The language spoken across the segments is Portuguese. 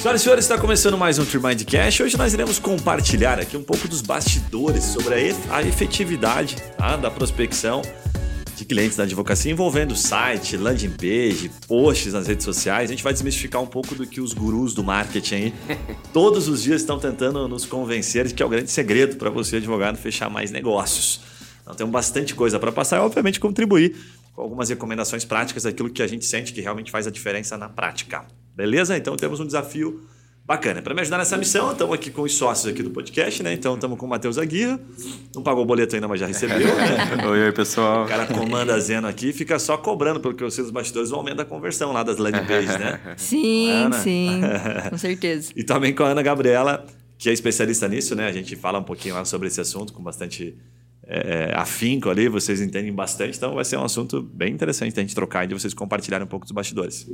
Senhoras e senhores, está começando mais um Trimind Cash. Hoje nós iremos compartilhar aqui um pouco dos bastidores sobre a efetividade tá, da prospecção de clientes da advocacia envolvendo site, landing page, posts nas redes sociais. A gente vai desmistificar um pouco do que os gurus do marketing todos os dias estão tentando nos convencer de que é o grande segredo para você, advogado, fechar mais negócios. Então temos bastante coisa para passar e, obviamente, contribuir com algumas recomendações práticas daquilo que a gente sente que realmente faz a diferença na prática. Beleza? Então temos um desafio bacana. Para me ajudar nessa missão, estamos aqui com os sócios aqui do podcast, né? Então estamos com o Matheus Aguirre. Não pagou o boleto ainda, mas já recebeu, né? oi, oi, pessoal. O cara comanda a Zeno aqui fica só cobrando, pelo que eu sei dos bastidores, o aumento da conversão lá das landing pages, né? Sim, sim. com certeza. e também com a Ana Gabriela, que é especialista nisso, né? A gente fala um pouquinho lá sobre esse assunto com bastante é, afinco ali, vocês entendem bastante, então vai ser um assunto bem interessante a gente trocar e de vocês compartilharem um pouco dos bastidores.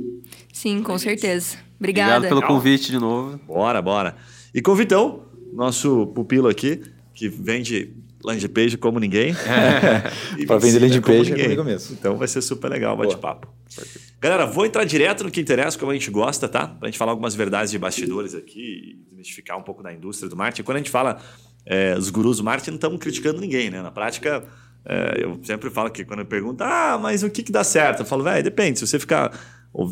Sim, com certeza. Obrigada. Obrigado pelo convite de novo. Bora, bora. E com o Vitão, nosso pupilo aqui, que vende landing page como ninguém. É. Para vender landing page é comigo mesmo. Então vai ser super legal o bate-papo. Galera, vou entrar direto no que interessa, como a gente gosta, tá? Pra gente falar algumas verdades de bastidores aqui, desmistificar um pouco da indústria do marketing. Quando a gente fala é, os gurus do marketing não estão criticando ninguém, né? Na prática, é, eu sempre falo que quando eu pergunto, ah, mas o que, que dá certo? Eu falo, velho, depende. Se você ficar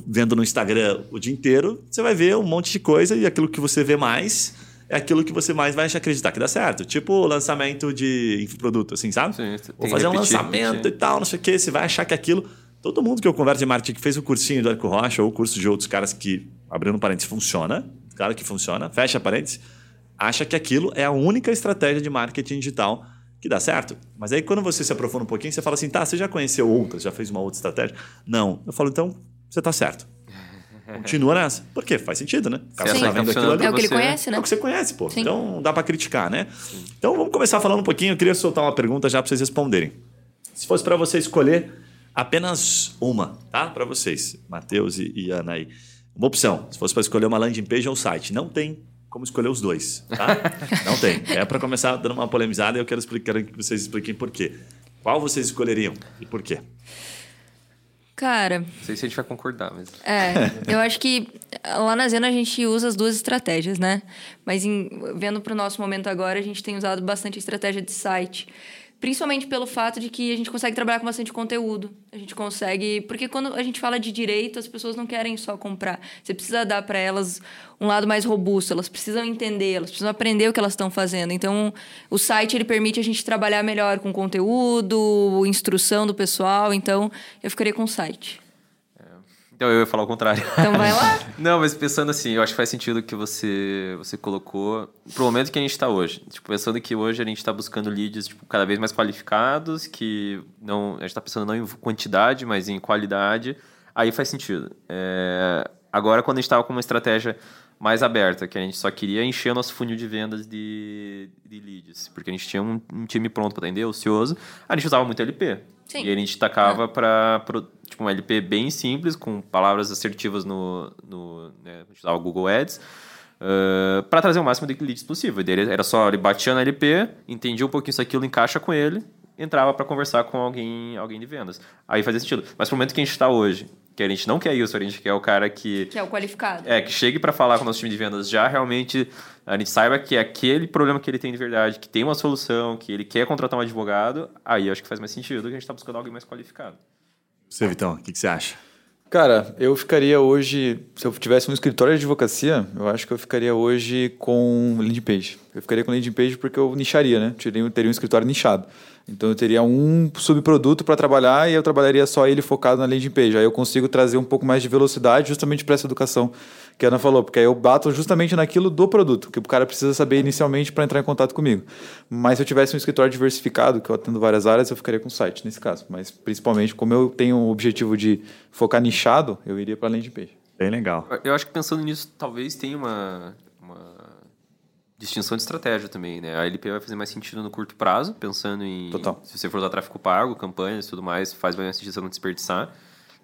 vendo no Instagram o dia inteiro, você vai ver um monte de coisa e aquilo que você vê mais é aquilo que você mais vai acreditar que dá certo. Tipo lançamento de infoproduto, assim, sabe? Sim, Vou fazer um lançamento repetir. e tal, não sei o quê. Você vai achar que aquilo. Todo mundo que eu converso de marketing que fez o cursinho do Arco Rocha ou o curso de outros caras que, abrindo parênteses, funciona. Claro que funciona, fecha parênteses acha que aquilo é a única estratégia de marketing digital que dá certo. Mas aí quando você se aprofunda um pouquinho, você fala assim, tá, você já conheceu outras, já fez uma outra estratégia? Não. Eu falo, então, você está certo. Continua nessa. Por quê? Faz sentido, né? Sim. Tá vendo aquilo ali. É o que ele conhece, né? É o que você conhece, pô. Sim. Então dá para criticar, né? Sim. Então vamos começar falando um pouquinho. Eu queria soltar uma pergunta já para vocês responderem. Se fosse para você escolher apenas uma, tá? Para vocês, Matheus e, e Ana aí. Uma opção. Se fosse para escolher uma landing page ou site. Não tem como escolher os dois, tá? Não tem. É para começar dando uma polemizada e eu quero, explicar, quero que vocês expliquem por quê. Qual vocês escolheriam e por quê? Cara. Não sei se a gente vai concordar, mas. É, eu acho que lá na Zena a gente usa as duas estratégias, né? Mas em, vendo para o nosso momento agora, a gente tem usado bastante a estratégia de site. Principalmente pelo fato de que a gente consegue trabalhar com bastante conteúdo. A gente consegue. Porque quando a gente fala de direito, as pessoas não querem só comprar. Você precisa dar para elas um lado mais robusto, elas precisam entender, elas precisam aprender o que elas estão fazendo. Então, o site ele permite a gente trabalhar melhor com conteúdo, instrução do pessoal. Então, eu ficaria com o site. Então eu ia falar o contrário. Então vai lá. Não, mas pensando assim, eu acho que faz sentido que você você colocou pro momento que a gente está hoje. Tipo, pensando que hoje a gente está buscando leads tipo, cada vez mais qualificados, que não a gente está pensando não em quantidade, mas em qualidade. Aí faz sentido. É, agora, quando a gente estava com uma estratégia mais aberta, que a gente só queria encher o nosso funil de vendas de, de leads, porque a gente tinha um, um time pronto para atender, ocioso, a gente usava muito LP. Sim. E a gente tacava ah. para tipo, um LP bem simples, com palavras assertivas no. no né, a gente usava o Google Ads. Uh, para trazer o máximo de leads possível. Ele era só ele batia no LP, entendia um pouquinho se aquilo encaixa com ele, entrava para conversar com alguém, alguém de vendas. Aí fazia sentido. Mas pro momento que a gente está hoje, que a gente não quer isso, a gente quer o cara que. Que é o qualificado. É, que chegue para falar com o nosso time de vendas já realmente. A gente saiba que é aquele problema que ele tem de verdade, que tem uma solução, que ele quer contratar um advogado, aí acho que faz mais sentido que a gente está buscando alguém mais qualificado. Você, Vitão, o que, que você acha? Cara, eu ficaria hoje, se eu tivesse um escritório de advocacia, eu acho que eu ficaria hoje com landing page. Eu ficaria com landing page porque eu nicharia, né? Teria, teria um escritório nichado. Então eu teria um subproduto para trabalhar e eu trabalharia só ele focado na landing page. Aí eu consigo trazer um pouco mais de velocidade justamente para essa educação que a Ana falou, porque aí eu bato justamente naquilo do produto, que o cara precisa saber inicialmente para entrar em contato comigo. Mas se eu tivesse um escritório diversificado, que eu atendo várias áreas, eu ficaria com site nesse caso. Mas principalmente, como eu tenho o objetivo de focar nichado, eu iria para landing page. Bem legal. Eu acho que pensando nisso, talvez tenha uma, uma distinção de estratégia também, né? A LP vai fazer mais sentido no curto prazo, pensando em Total. se você for usar tráfego pago, campanhas e tudo mais, faz mais sentido você não desperdiçar.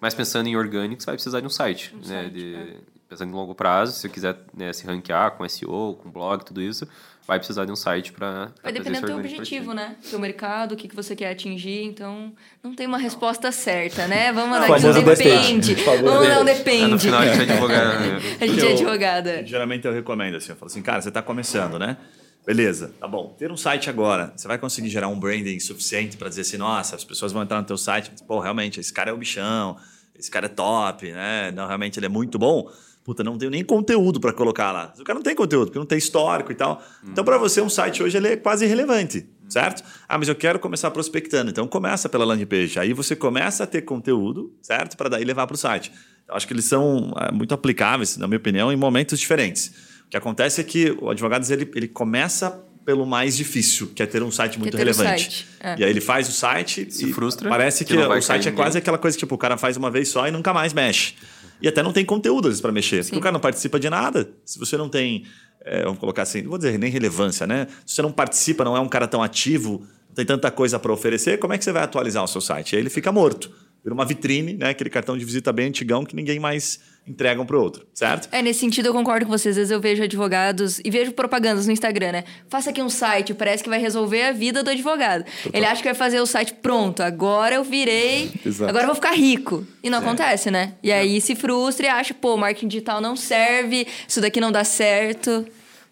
Mas pensando em orgânicos, vai precisar de um site, um né? Site, de, é pensando em longo prazo, se você quiser né, se ranquear com SEO, com blog, tudo isso, vai precisar de um site para Vai depender do teu objetivo, né? Teu mercado, o que, que você quer atingir. Então, não tem uma resposta certa, né? Vamos lá, que depende. Vamos lá, depende. É, no final, a gente é advogada. Né? a gente é advogada. Geralmente eu recomendo assim, eu falo assim, cara, você está começando, né? Beleza, tá bom. Ter um site agora, você vai conseguir gerar um branding suficiente para dizer assim, nossa, as pessoas vão entrar no teu site, pô, realmente, esse cara é o bichão, esse cara é top, né? Não, realmente ele é muito bom puta, não tenho nem conteúdo para colocar lá. O cara não tem conteúdo, porque não tem histórico e tal. Uhum. Então, para você, um site hoje ele é quase irrelevante, certo? Ah, mas eu quero começar prospectando. Então, começa pela landing page. Aí você começa a ter conteúdo, certo? Para daí levar para o site. Eu acho que eles são é, muito aplicáveis, na minha opinião, em momentos diferentes. O que acontece é que o advogado ele, ele começa pelo mais difícil, que é ter um site muito relevante. Site. É. E aí ele faz o site Se e frustra, parece que, que o site é quase aquela coisa que tipo, o cara faz uma vez só e nunca mais mexe. E até não tem conteúdo para mexer. Sim. Porque o cara não participa de nada. Se você não tem, é, vamos colocar assim, não vou dizer nem relevância, né? Se você não participa, não é um cara tão ativo, não tem tanta coisa para oferecer, como é que você vai atualizar o seu site? Aí ele fica morto. Vira uma vitrine, né? Aquele cartão de visita bem antigão que ninguém mais entregam para o outro, certo? É, nesse sentido eu concordo com vocês. Às vezes eu vejo advogados e vejo propagandas no Instagram, né? Faça aqui um site, parece que vai resolver a vida do advogado. Total. Ele acha que vai fazer o site pronto, agora eu virei, agora eu vou ficar rico. E não é. acontece, né? E aí se frustra e acha, pô, marketing digital não serve, isso daqui não dá certo.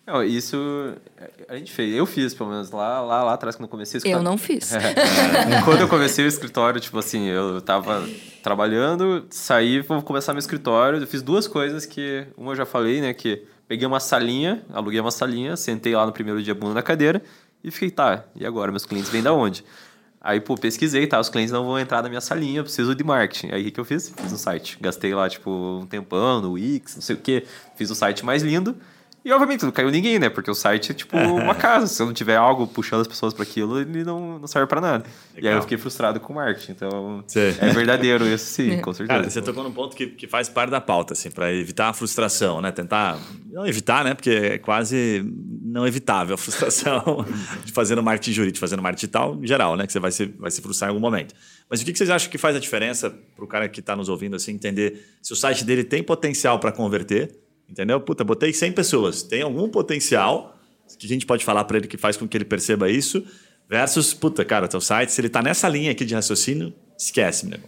Não, isso a gente fez. Eu fiz, pelo menos, lá, lá, lá atrás, quando eu comecei o escritório. Eu não fiz. É, quando eu comecei o escritório, tipo assim, eu tava trabalhando, saí, vou começar meu escritório. Eu fiz duas coisas que, uma eu já falei, né, que peguei uma salinha, aluguei uma salinha, sentei lá no primeiro dia bunda na cadeira e fiquei, tá, e agora? Meus clientes vêm da onde? Aí, pô, pesquisei, tá? Os clientes não vão entrar na minha salinha, eu preciso de marketing. Aí, o que, que eu fiz? Fiz um site. Gastei lá, tipo, um tempão no Wix, não sei o quê. Fiz o site mais lindo. E obviamente não caiu ninguém, né? Porque o site é tipo uma casa. Se eu não tiver algo puxando as pessoas para aquilo, ele não, não serve para nada. Legal. E aí eu fiquei frustrado com o marketing. Então sim. é verdadeiro isso, sim, com certeza. Cara, você tocou num ponto que, que faz parte da pauta, assim, para evitar a frustração, né? Tentar. Não evitar, né? Porque é quase não evitável a frustração de fazendo marketing jurídico, fazendo marketing digital em geral, né? Que você vai se, vai se frustrar em algum momento. Mas o que, que vocês acham que faz a diferença para o cara que está nos ouvindo, assim, entender se o site dele tem potencial para converter? Entendeu? Puta, botei 100 pessoas. Tem algum potencial que a gente pode falar para ele que faz com que ele perceba isso? Versus, puta, cara, teu site, se ele tá nessa linha aqui de raciocínio, esquece, né?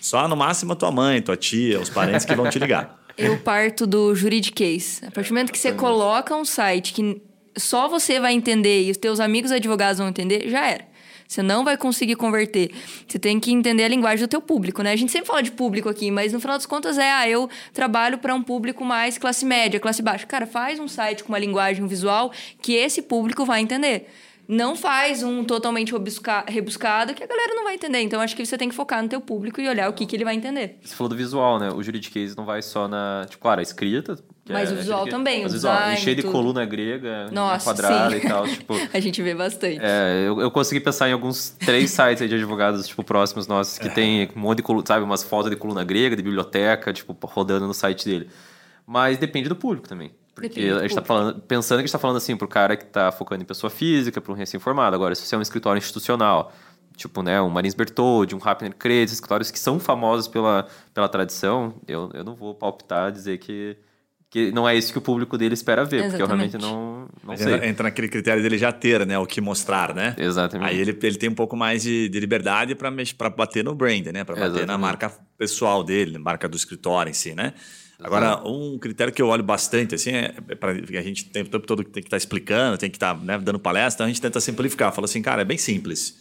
Só no máximo a tua mãe, tua tia, os parentes que vão te ligar. Eu parto do juridiquês. A partir do momento que você coloca um site que só você vai entender e os teus amigos advogados vão entender, já era. Você não vai conseguir converter. Você tem que entender a linguagem do teu público, né? A gente sempre fala de público aqui, mas no final das contas é, ah, eu trabalho para um público mais classe média, classe baixa. Cara, faz um site com uma linguagem visual que esse público vai entender não faz um totalmente rebuscado que a galera não vai entender. Então, acho que você tem que focar no teu público e olhar o que, que ele vai entender. Você falou do visual, né? O juridiquês não vai só na... Tipo, claro, a escrita... Mas é, o visual que, também, o visual. Cheio de coluna grega, Nossa, quadrada sim. e tal. Tipo, a gente vê bastante. É, eu, eu consegui pensar em alguns três sites de advogados, tipo, próximos nossos, que tem um monte de coluna, sabe, umas fotos de coluna grega, de biblioteca, tipo, rodando no site dele. Mas depende do público também. Porque a gente está falando, pensando que a gente está falando assim para o cara que está focando em pessoa física, para um recém-formado. Agora, se você é um escritório institucional, tipo, né, um Marins Bertoldi, um Rapner Credit, escritórios que são famosos pela, pela tradição, eu, eu não vou palpitar dizer que, que não é isso que o público dele espera ver, Exatamente. porque eu realmente não, não sei. Entra naquele critério dele já ter, né, o que mostrar, né? Exatamente. Aí ele, ele tem um pouco mais de, de liberdade para bater no brand, né? Para bater Exatamente. na marca pessoal dele, marca do escritório em si, né? Agora, um critério que eu olho bastante, assim, é, é para a gente tem, o tempo todo tem que estar tá explicando, tem que estar tá, né, dando palestra, então a gente tenta simplificar. Fala assim, cara, é bem simples.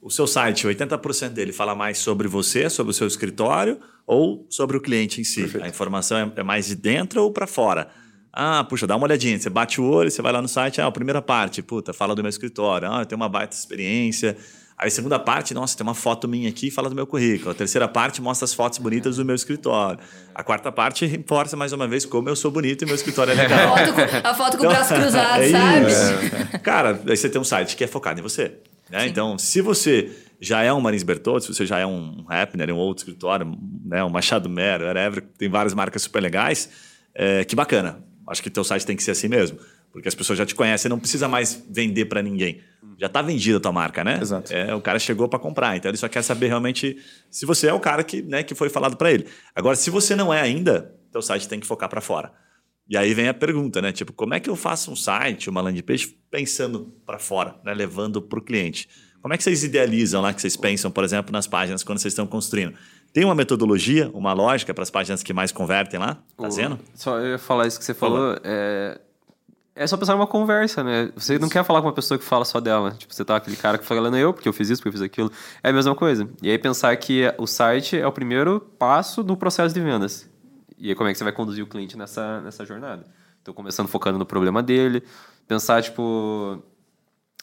O seu site, 80% dele fala mais sobre você, sobre o seu escritório ou sobre o cliente em si. Perfeito. A informação é, é mais de dentro ou para fora. Ah, puxa, dá uma olhadinha. Você bate o olho, você vai lá no site, ah, a primeira parte, puta, fala do meu escritório. Ah, eu tenho uma baita experiência Aí a segunda parte, nossa, tem uma foto minha aqui fala do meu currículo. A terceira parte mostra as fotos bonitas do meu escritório. A quarta parte reforça mais uma vez como eu sou bonito e meu escritório é legal. A foto com, a foto com então, o braço cruzado, é sabe? Isso. Cara, aí você tem um site que é focado em você. Né? Então, se você já é um Marins Bertoldi, se você já é um Hapner, um outro escritório, né? um Machado Mero, whatever, tem várias marcas super legais, é, que bacana. Acho que teu site tem que ser assim mesmo. Porque as pessoas já te conhecem, não precisa mais vender para ninguém. Já está vendida a tua marca, né? Exato. É, o cara chegou para comprar, então ele só quer saber realmente se você é o cara que, né, que foi falado para ele. Agora, se você não é ainda, teu site tem que focar para fora. E aí vem a pergunta, né? Tipo, como é que eu faço um site, uma landing page, pensando para fora, né? levando para o cliente? Como é que vocês idealizam lá, que vocês pensam, por exemplo, nas páginas quando vocês estão construindo? Tem uma metodologia, uma lógica para as páginas que mais convertem lá? Tá vendo? Só eu ia falar isso que você falou. É, é só pensar numa conversa, né? Você isso. não quer falar com uma pessoa que fala só dela. Tipo, você tá aquele cara que fala, não, eu, porque eu fiz isso, porque eu fiz aquilo. É a mesma coisa. E aí pensar que o site é o primeiro passo no processo de vendas. E aí como é que você vai conduzir o cliente nessa, nessa jornada? Então, começando focando no problema dele. Pensar, tipo...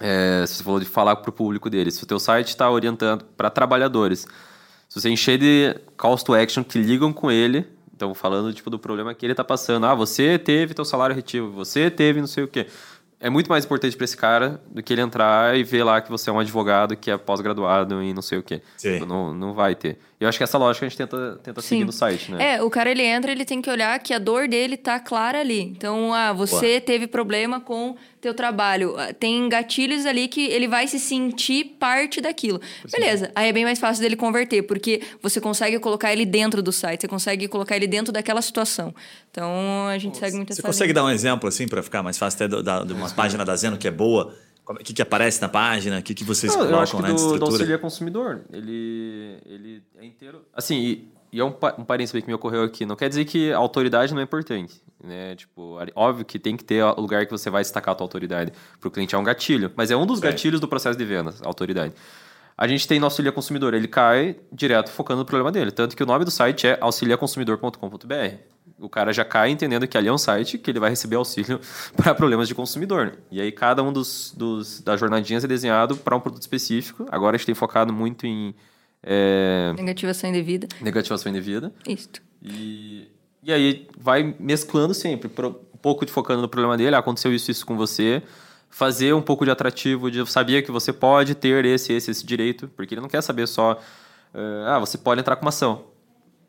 É, você falou de falar para o público dele. Se o teu site está orientando para trabalhadores se você encher de calls to action que ligam com ele, então falando tipo do problema que ele está passando, ah, você teve teu salário retivo, você teve não sei o quê é muito mais importante para esse cara do que ele entrar e ver lá que você é um advogado que é pós-graduado e não sei o quê. Sim. Tipo, não, não vai ter. Eu acho que essa lógica a gente tenta, tenta seguir no site, né? É, o cara ele entra, ele tem que olhar que a dor dele tá clara ali. Então, ah, você teve problema com teu trabalho. Ah, tem gatilhos ali que ele vai se sentir parte daquilo. Beleza, aí é bem mais fácil dele converter, porque você consegue colocar ele dentro do site, você consegue colocar ele dentro daquela situação. Então, a gente segue muito essa Você consegue dar um exemplo, assim, para ficar mais fácil até da, de uma página da Zeno que é boa? O que, que aparece na página? O que, que vocês Não, colocam eu acho que né, do, estrutura? do consumidor. Ele, ele é inteiro... Assim, e, e é um, um parênteses que me ocorreu aqui. Não quer dizer que a autoridade não é importante. Né? Tipo, óbvio que tem que ter o lugar que você vai destacar a tua autoridade. Para o cliente é um gatilho. Mas é um dos gatilhos do processo de vendas, a autoridade. A gente tem nosso auxiliar consumidor. Ele cai direto focando no problema dele. Tanto que o nome do site é auxiliaconsumidor.com.br o cara já cai entendendo que ali é um site que ele vai receber auxílio para problemas de consumidor. E aí cada um dos, dos das jornadinhas é desenhado para um produto específico. Agora a gente tem focado muito em é... negativação indevida. Negativação indevida. Isso. E, e aí vai mesclando sempre, um pouco de focando no problema dele. Ah, aconteceu isso isso com você. Fazer um pouco de atrativo de sabia que você pode ter esse esse esse direito, porque ele não quer saber só uh, ah, você pode entrar com uma ação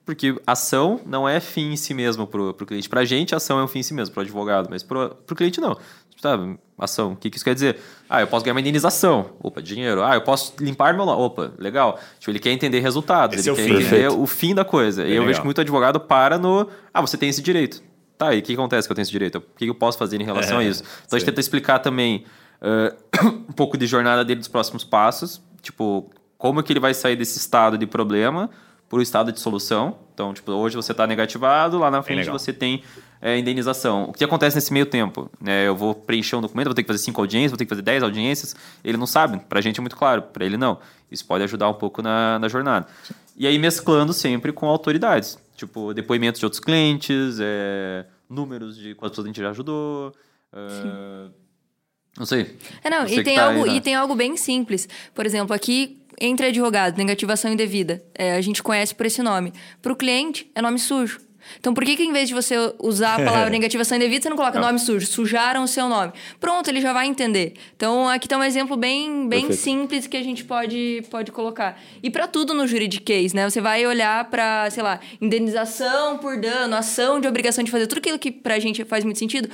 porque ação não é fim em si mesmo para o cliente. Para a gente, ação é um fim em si mesmo, para o advogado, mas para o cliente não. Tá, ação, o que, que isso quer dizer? Ah, eu posso ganhar uma indenização. Opa, dinheiro. Ah, eu posso limpar meu nome. Opa, legal. Tipo, ele quer entender resultados, esse ele é quer fim. entender Perfeito. o fim da coisa. Bem e eu legal. vejo que muito advogado para no. Ah, você tem esse direito. Tá, e o que acontece que eu tenho esse direito? O que eu posso fazer em relação é, a isso? Então sim. a gente tenta explicar também uh, um pouco de jornada dele dos próximos passos. Tipo, como que ele vai sair desse estado de problema para o estado de solução. Então, tipo, hoje você está negativado, lá na frente você tem é, indenização. O que acontece nesse meio tempo? É, eu vou preencher um documento, vou ter que fazer cinco audiências, vou ter que fazer dez audiências. Ele não sabe. Para a gente é muito claro, para ele não. Isso pode ajudar um pouco na, na jornada. E aí mesclando sempre com autoridades. Tipo, depoimentos de outros clientes, é, números de quantas pessoas a gente já ajudou. Uh, não sei. É, não, e tem, tá algo, aí, e tem algo bem simples. Por exemplo, aqui entre advogados, negativação indevida, é, a gente conhece por esse nome. Para o cliente, é nome sujo. Então, por que, que em vez de você usar a palavra negativação indevida, você não coloca não. nome sujo? Sujaram o seu nome. Pronto, ele já vai entender. Então, aqui está um exemplo bem, bem simples que a gente pode, pode colocar. E para tudo no juridiquês, né? Você vai olhar para, sei lá, indenização por dano, ação de obrigação de fazer tudo aquilo que para a gente faz muito sentido.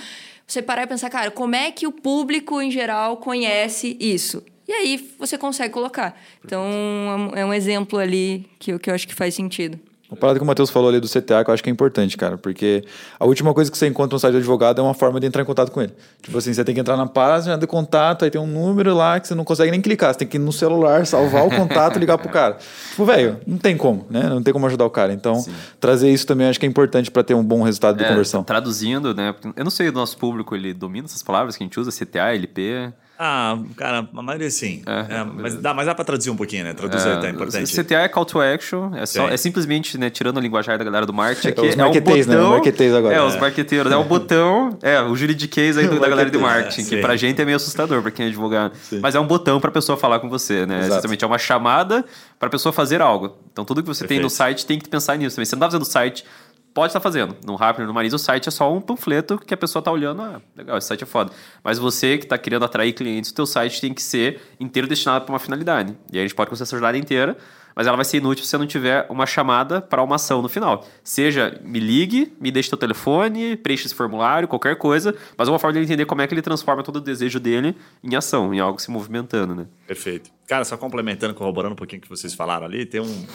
Você parar e pensar, cara, como é que o público em geral conhece isso? E aí você consegue colocar. Então, é um exemplo ali que, que eu acho que faz sentido. Uma parada que o Matheus falou ali do CTA, que eu acho que é importante, cara, porque a última coisa que você encontra no site do advogado é uma forma de entrar em contato com ele. Tipo assim, você tem que entrar na página de contato, aí tem um número lá que você não consegue nem clicar, você tem que ir no celular, salvar o contato e ligar pro cara. Tipo, velho, não tem como, né? Não tem como ajudar o cara. Então, Sim. trazer isso também acho que é importante para ter um bom resultado de é, conversão. Traduzindo, né? Eu não sei, o nosso público, ele domina essas palavras que a gente usa, CTA, LP. Ah, cara, a maioria sim. É, é, mas, dá, mas dá pra traduzir um pouquinho, né? Traduzir é, tá importante. CTA é call to action, é, só, é simplesmente, né, tirando a linguagem da galera do marketing, aqui os é um né? botão... Né? agora. É, os marqueteiros, é um botão, é, o juridiquês aí do, da galera do marketing, que pra gente é meio assustador, pra quem é advogado. Sim. Mas é um botão pra pessoa falar com você, né? Exatamente, é uma chamada pra pessoa fazer algo. Então tudo que você Perfeito. tem no site tem que pensar nisso também. Você não tá fazendo o site pode estar fazendo. No Rapper, no Marisa, o site é só um panfleto que a pessoa está olhando, ah, legal, esse site é foda. Mas você que está querendo atrair clientes, o teu site tem que ser inteiro destinado para uma finalidade. E aí a gente pode conseguir essa jornada inteira, mas ela vai ser inútil se você não tiver uma chamada para uma ação no final. Seja, me ligue, me deixe teu telefone, preencha esse formulário, qualquer coisa, mas uma forma de entender como é que ele transforma todo o desejo dele em ação, em algo se movimentando, né? Perfeito. Cara, só complementando, corroborando um pouquinho o que vocês falaram ali, tem um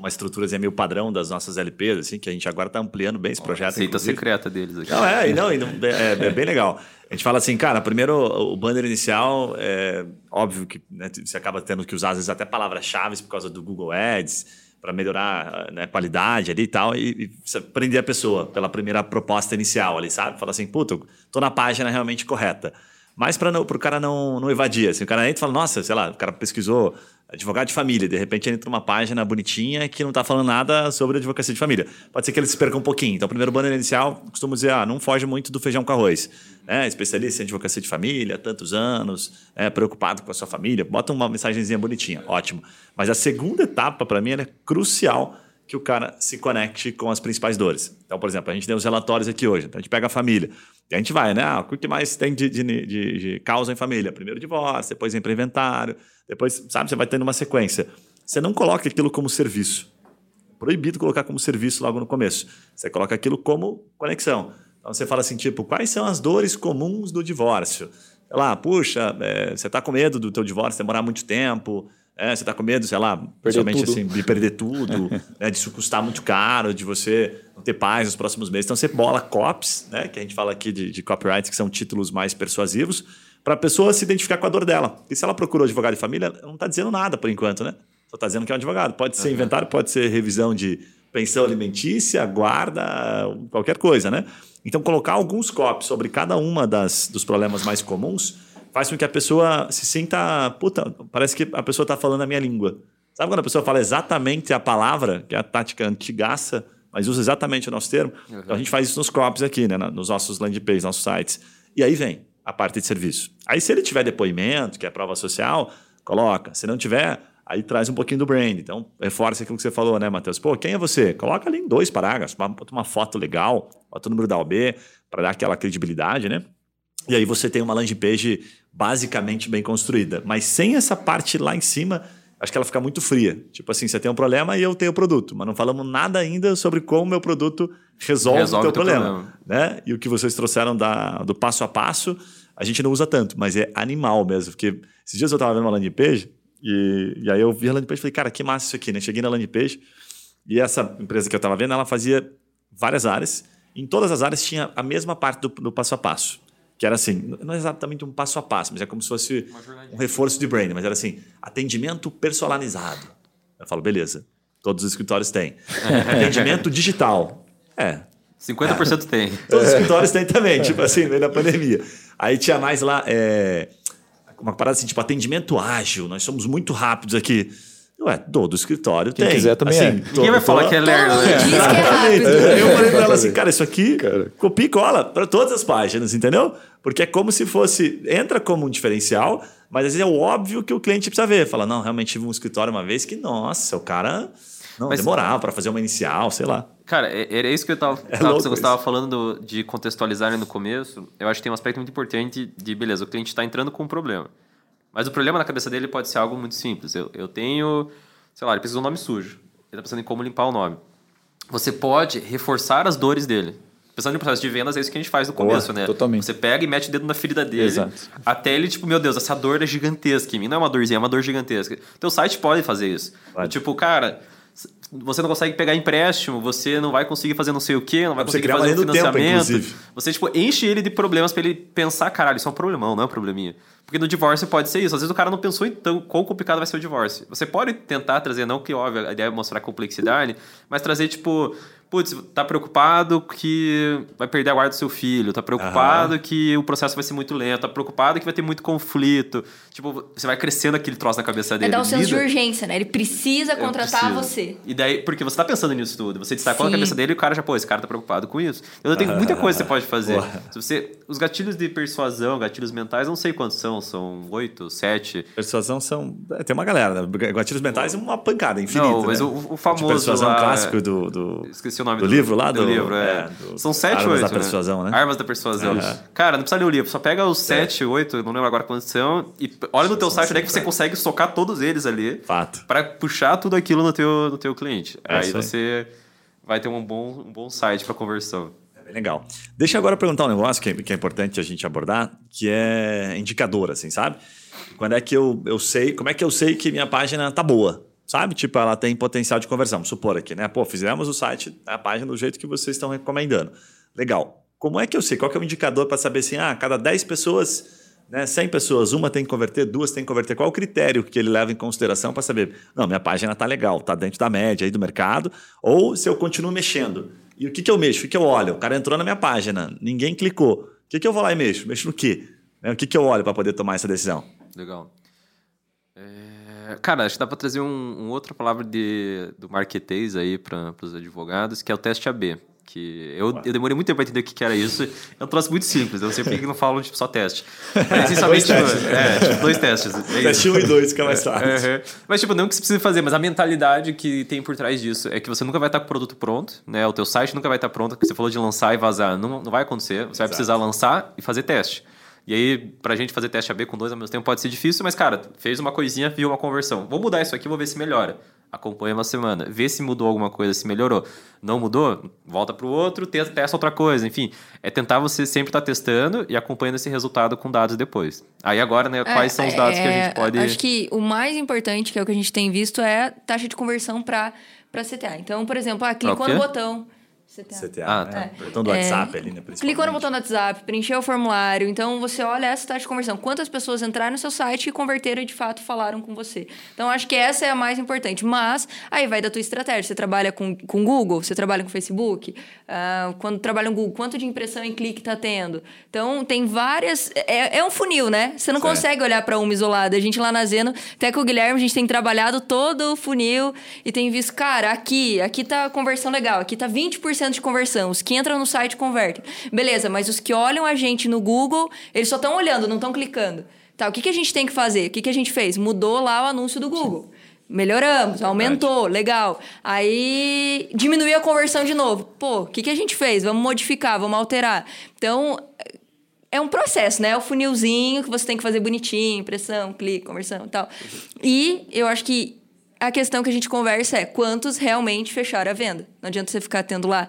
uma estrutura assim, meio padrão das nossas LPs, assim, que a gente agora está ampliando bem esse projeto. Receita secreta deles aqui. Não, é, não, é, é, bem legal. A gente fala assim, cara, primeiro o banner inicial, é óbvio que né, você acaba tendo que usar, às vezes, até palavras-chave por causa do Google Ads, para melhorar né, a qualidade ali e tal, e, e prender a pessoa pela primeira proposta inicial ali, sabe? Fala assim, puta, tô na página realmente correta. Mas para o cara não, não evadir. Assim, o cara entra e fala, nossa, sei lá, o cara pesquisou advogado de família, de repente ele entra numa página bonitinha que não está falando nada sobre advocacia de família. Pode ser que ele se perca um pouquinho. Então, o primeiro banner inicial, costumo dizer, ah, não foge muito do feijão com arroz. É, especialista em advocacia de família, tantos anos, é, preocupado com a sua família, bota uma mensagenzinha bonitinha, ótimo. Mas a segunda etapa, para mim, é crucial que o cara se conecte com as principais dores. Então, por exemplo, a gente tem os relatórios aqui hoje. Então, a gente pega a família. E a gente vai, né? Ah, o que mais tem de, de, de, de causa em família? Primeiro divórcio, depois vem para inventário, depois, sabe, você vai tendo uma sequência. Você não coloca aquilo como serviço. Proibido colocar como serviço logo no começo. Você coloca aquilo como conexão. Então você fala assim, tipo, quais são as dores comuns do divórcio? Sei lá, puxa, é, você está com medo do teu divórcio demorar muito tempo, é, você está com medo, sei lá, principalmente assim, de perder tudo, né, de isso custar muito caro, de você não ter paz nos próximos meses. Então você bola COPs, né, que a gente fala aqui de, de copyrights, que são títulos mais persuasivos, para a pessoa se identificar com a dor dela. E se ela procurou advogado de família, não está dizendo nada por enquanto, né? Só está dizendo que é um advogado. Pode ser uhum. inventário, pode ser revisão de pensão alimentícia, guarda, qualquer coisa, né? Então, colocar alguns COPs sobre cada uma das, dos problemas mais comuns faz com que a pessoa se sinta. Puta, parece que a pessoa está falando a minha língua. Sabe quando a pessoa fala exatamente a palavra, que é a tática antigaça, mas usa exatamente o nosso termo? Uhum. Então a gente faz isso nos crops aqui, né? nos nossos landing pages, nossos sites. E aí vem a parte de serviço. Aí, se ele tiver depoimento, que é prova social, coloca. Se não tiver, aí traz um pouquinho do brand. Então, reforça aquilo que você falou, né, Matheus? Pô, quem é você? Coloca ali em dois parágrafos, bota uma foto legal, bota o número da OB, para dar aquela credibilidade, né? E aí você tem uma landing page basicamente bem construída. Mas sem essa parte lá em cima, acho que ela fica muito fria. Tipo assim, você tem um problema e eu tenho o produto, mas não falamos nada ainda sobre como o meu produto resolve, resolve o teu, problema. problema. Né? E o que vocês trouxeram da, do passo a passo, a gente não usa tanto, mas é animal mesmo. Porque esses dias eu estava vendo uma landing page e, e aí eu vi a landing page e falei, cara, que massa isso aqui, né? Cheguei na landing page e essa empresa que eu estava vendo, ela fazia várias áreas. Em todas as áreas tinha a mesma parte do, do passo a passo que era assim, não é exatamente um passo a passo, mas é como se fosse um reforço de branding, mas era assim, atendimento personalizado. Eu falo, beleza, todos os escritórios têm. atendimento digital. É. 50% tem. Todos os escritórios têm também, tipo assim, no meio da pandemia. Aí tinha mais lá, é, uma parada assim, tipo, atendimento ágil, nós somos muito rápidos aqui. Ué, todo escritório Quem tem. quiser também assim, é. Ninguém vai falar que é lerdo. Né? É rápido. Eu falei pra ela assim, cara, isso aqui cara. copia e cola para todas as páginas, entendeu? Porque é como se fosse... Entra como um diferencial, mas às vezes é o óbvio que o cliente precisa ver. Fala, não, realmente tive um escritório uma vez que, nossa, o cara... Não, mas, demorava para fazer uma inicial, sei lá. Cara, é, era isso que eu tava, é tava você estava falando de contextualizar no começo. Eu acho que tem um aspecto muito importante de, beleza, o cliente está entrando com um problema. Mas o problema na cabeça dele pode ser algo muito simples. Eu, eu tenho, sei lá, ele precisa de um nome sujo. Ele está pensando em como limpar o nome. Você pode reforçar as dores dele. Pensando no processo de vendas, é isso que a gente faz no começo, Boa, né? Totalmente. Você pega e mete o dedo na ferida dele. Exato. Até ele, tipo, meu Deus, essa dor é gigantesca em mim. Não é uma dorzinha, é uma dor gigantesca. Teu site pode fazer isso. Tipo, cara, você não consegue pegar empréstimo, você não vai conseguir fazer não sei o quê, não vai conseguir fazer um financiamento. Tempo, você, tipo, enche ele de problemas para ele pensar, caralho, isso é um problemão, não é um probleminha. Porque no divórcio pode ser isso. Às vezes o cara não pensou em tão, quão complicado vai ser o divórcio. Você pode tentar trazer, não que óbvio, a ideia é mostrar complexidade, mas trazer, tipo, putz, tá preocupado que vai perder a guarda do seu filho, tá preocupado uhum. que o processo vai ser muito lento, tá preocupado que vai ter muito conflito. Tipo, você vai crescendo aquele troço na cabeça dele. É dar um senso de urgência, né? Ele precisa contratar você. E daí, porque você tá pensando nisso tudo, você destacou Sim. na cabeça dele e o cara já, pô, esse cara tá preocupado com isso. Eu tenho muita coisa que você pode fazer. Se você, os gatilhos de persuasão, gatilhos mentais, não sei quantos são, são oito, sete. Persuasão são. É, tem uma galera, né? Gatilhos mentais é uma pancada infinita. Não, mas né? o, o famoso. De persuasão lá, clássico do, do. Esqueci o nome do, do livro lá? Do, do livro, é. é do São sete, oito. Armas da persuasão, né? né? Armas da persuasão. Cara, não precisa ler o livro, só pega os é. sete, oito, não lembro agora quantos são, e olha no teu site onde é que você consegue socar todos eles ali. Fato. Pra puxar tudo aquilo no teu, no teu cliente. É aí você vai ter um bom, um bom site para conversão. É legal. Deixa eu agora perguntar um negócio que, que é importante a gente abordar, que é indicador, assim, sabe? Quando é que eu, eu sei, como é que eu sei que minha página tá boa? Sabe? Tipo, ela tem potencial de conversão. Supor aqui, né? Pô, fizemos o site, a página do jeito que vocês estão recomendando. Legal. Como é que eu sei? Qual é o indicador para saber assim, ah, cada 10 pessoas, né, 100 pessoas, uma tem que converter, duas tem que converter. Qual o critério que ele leva em consideração para saber, não, minha página está legal, está dentro da média aí do mercado, ou se eu continuo mexendo. E o que, que eu mexo? O que, que eu olho? O cara entrou na minha página, ninguém clicou. O que, que eu vou lá e mexo? Mexo no quê? Né, o que, que eu olho para poder tomar essa decisão? Legal. É, cara, acho que dá para trazer um, um, outra palavra de, do marketês aí para os advogados, que é o teste AB. Que eu, eu demorei muito tempo para entender o que, que era isso. É um troço muito simples. Eu não sei por que não falam tipo, só teste. Mas essencialmente, tipo, é, tipo, dois testes. É teste 1 um e 2, que é mais fácil. Uhum. Mas, tipo, não que você precise fazer, mas a mentalidade que tem por trás disso é que você nunca vai estar com o produto pronto, né? O teu site nunca vai estar pronto. Você falou de lançar e vazar. Não, não vai acontecer. Você vai Exato. precisar lançar e fazer teste. E aí, pra gente fazer teste AB com dois ao mesmo tempo pode ser difícil, mas, cara, fez uma coisinha, viu uma conversão. Vou mudar isso aqui, vou ver se melhora. Acompanha uma semana, vê se mudou alguma coisa, se melhorou. Não mudou? Volta pro outro, testa, testa outra coisa. Enfim, é tentar você sempre estar tá testando e acompanhando esse resultado com dados depois. Aí agora, né, quais é, são os dados é, que a gente pode. Acho que o mais importante, que é o que a gente tem visto, é a taxa de conversão para CTA. Então, por exemplo, ah, clicou no botão. CTA. CTA ah, tá. É. Botão do WhatsApp é, ali, né? Clicou no botão do WhatsApp, preencheu o formulário. Então, você olha essa taxa de conversão. Quantas pessoas entraram no seu site e converteram e, de fato, falaram com você. Então, acho que essa é a mais importante. Mas, aí vai da tua estratégia. Você trabalha com, com Google? Você trabalha com Facebook? Uh, quando trabalha no Google, quanto de impressão em clique está tendo? Então, tem várias... É, é um funil, né? Você não consegue olhar para uma isolada. A gente lá na Zeno, até com o Guilherme, a gente tem trabalhado todo o funil e tem visto, cara, aqui, aqui tá a conversão legal. Aqui tá 20% de conversão. Os que entram no site convertem. Beleza, mas os que olham a gente no Google, eles só estão olhando, não estão clicando. Tá, o que, que a gente tem que fazer? O que, que a gente fez? Mudou lá o anúncio do Google. Melhoramos, aumentou, legal. Aí diminuiu a conversão de novo. Pô, o que, que a gente fez? Vamos modificar, vamos alterar. Então, é um processo, né? É o funilzinho que você tem que fazer bonitinho, impressão, clique, conversão e tal. E eu acho que a questão que a gente conversa é quantos realmente fecharam a venda. Não adianta você ficar tendo lá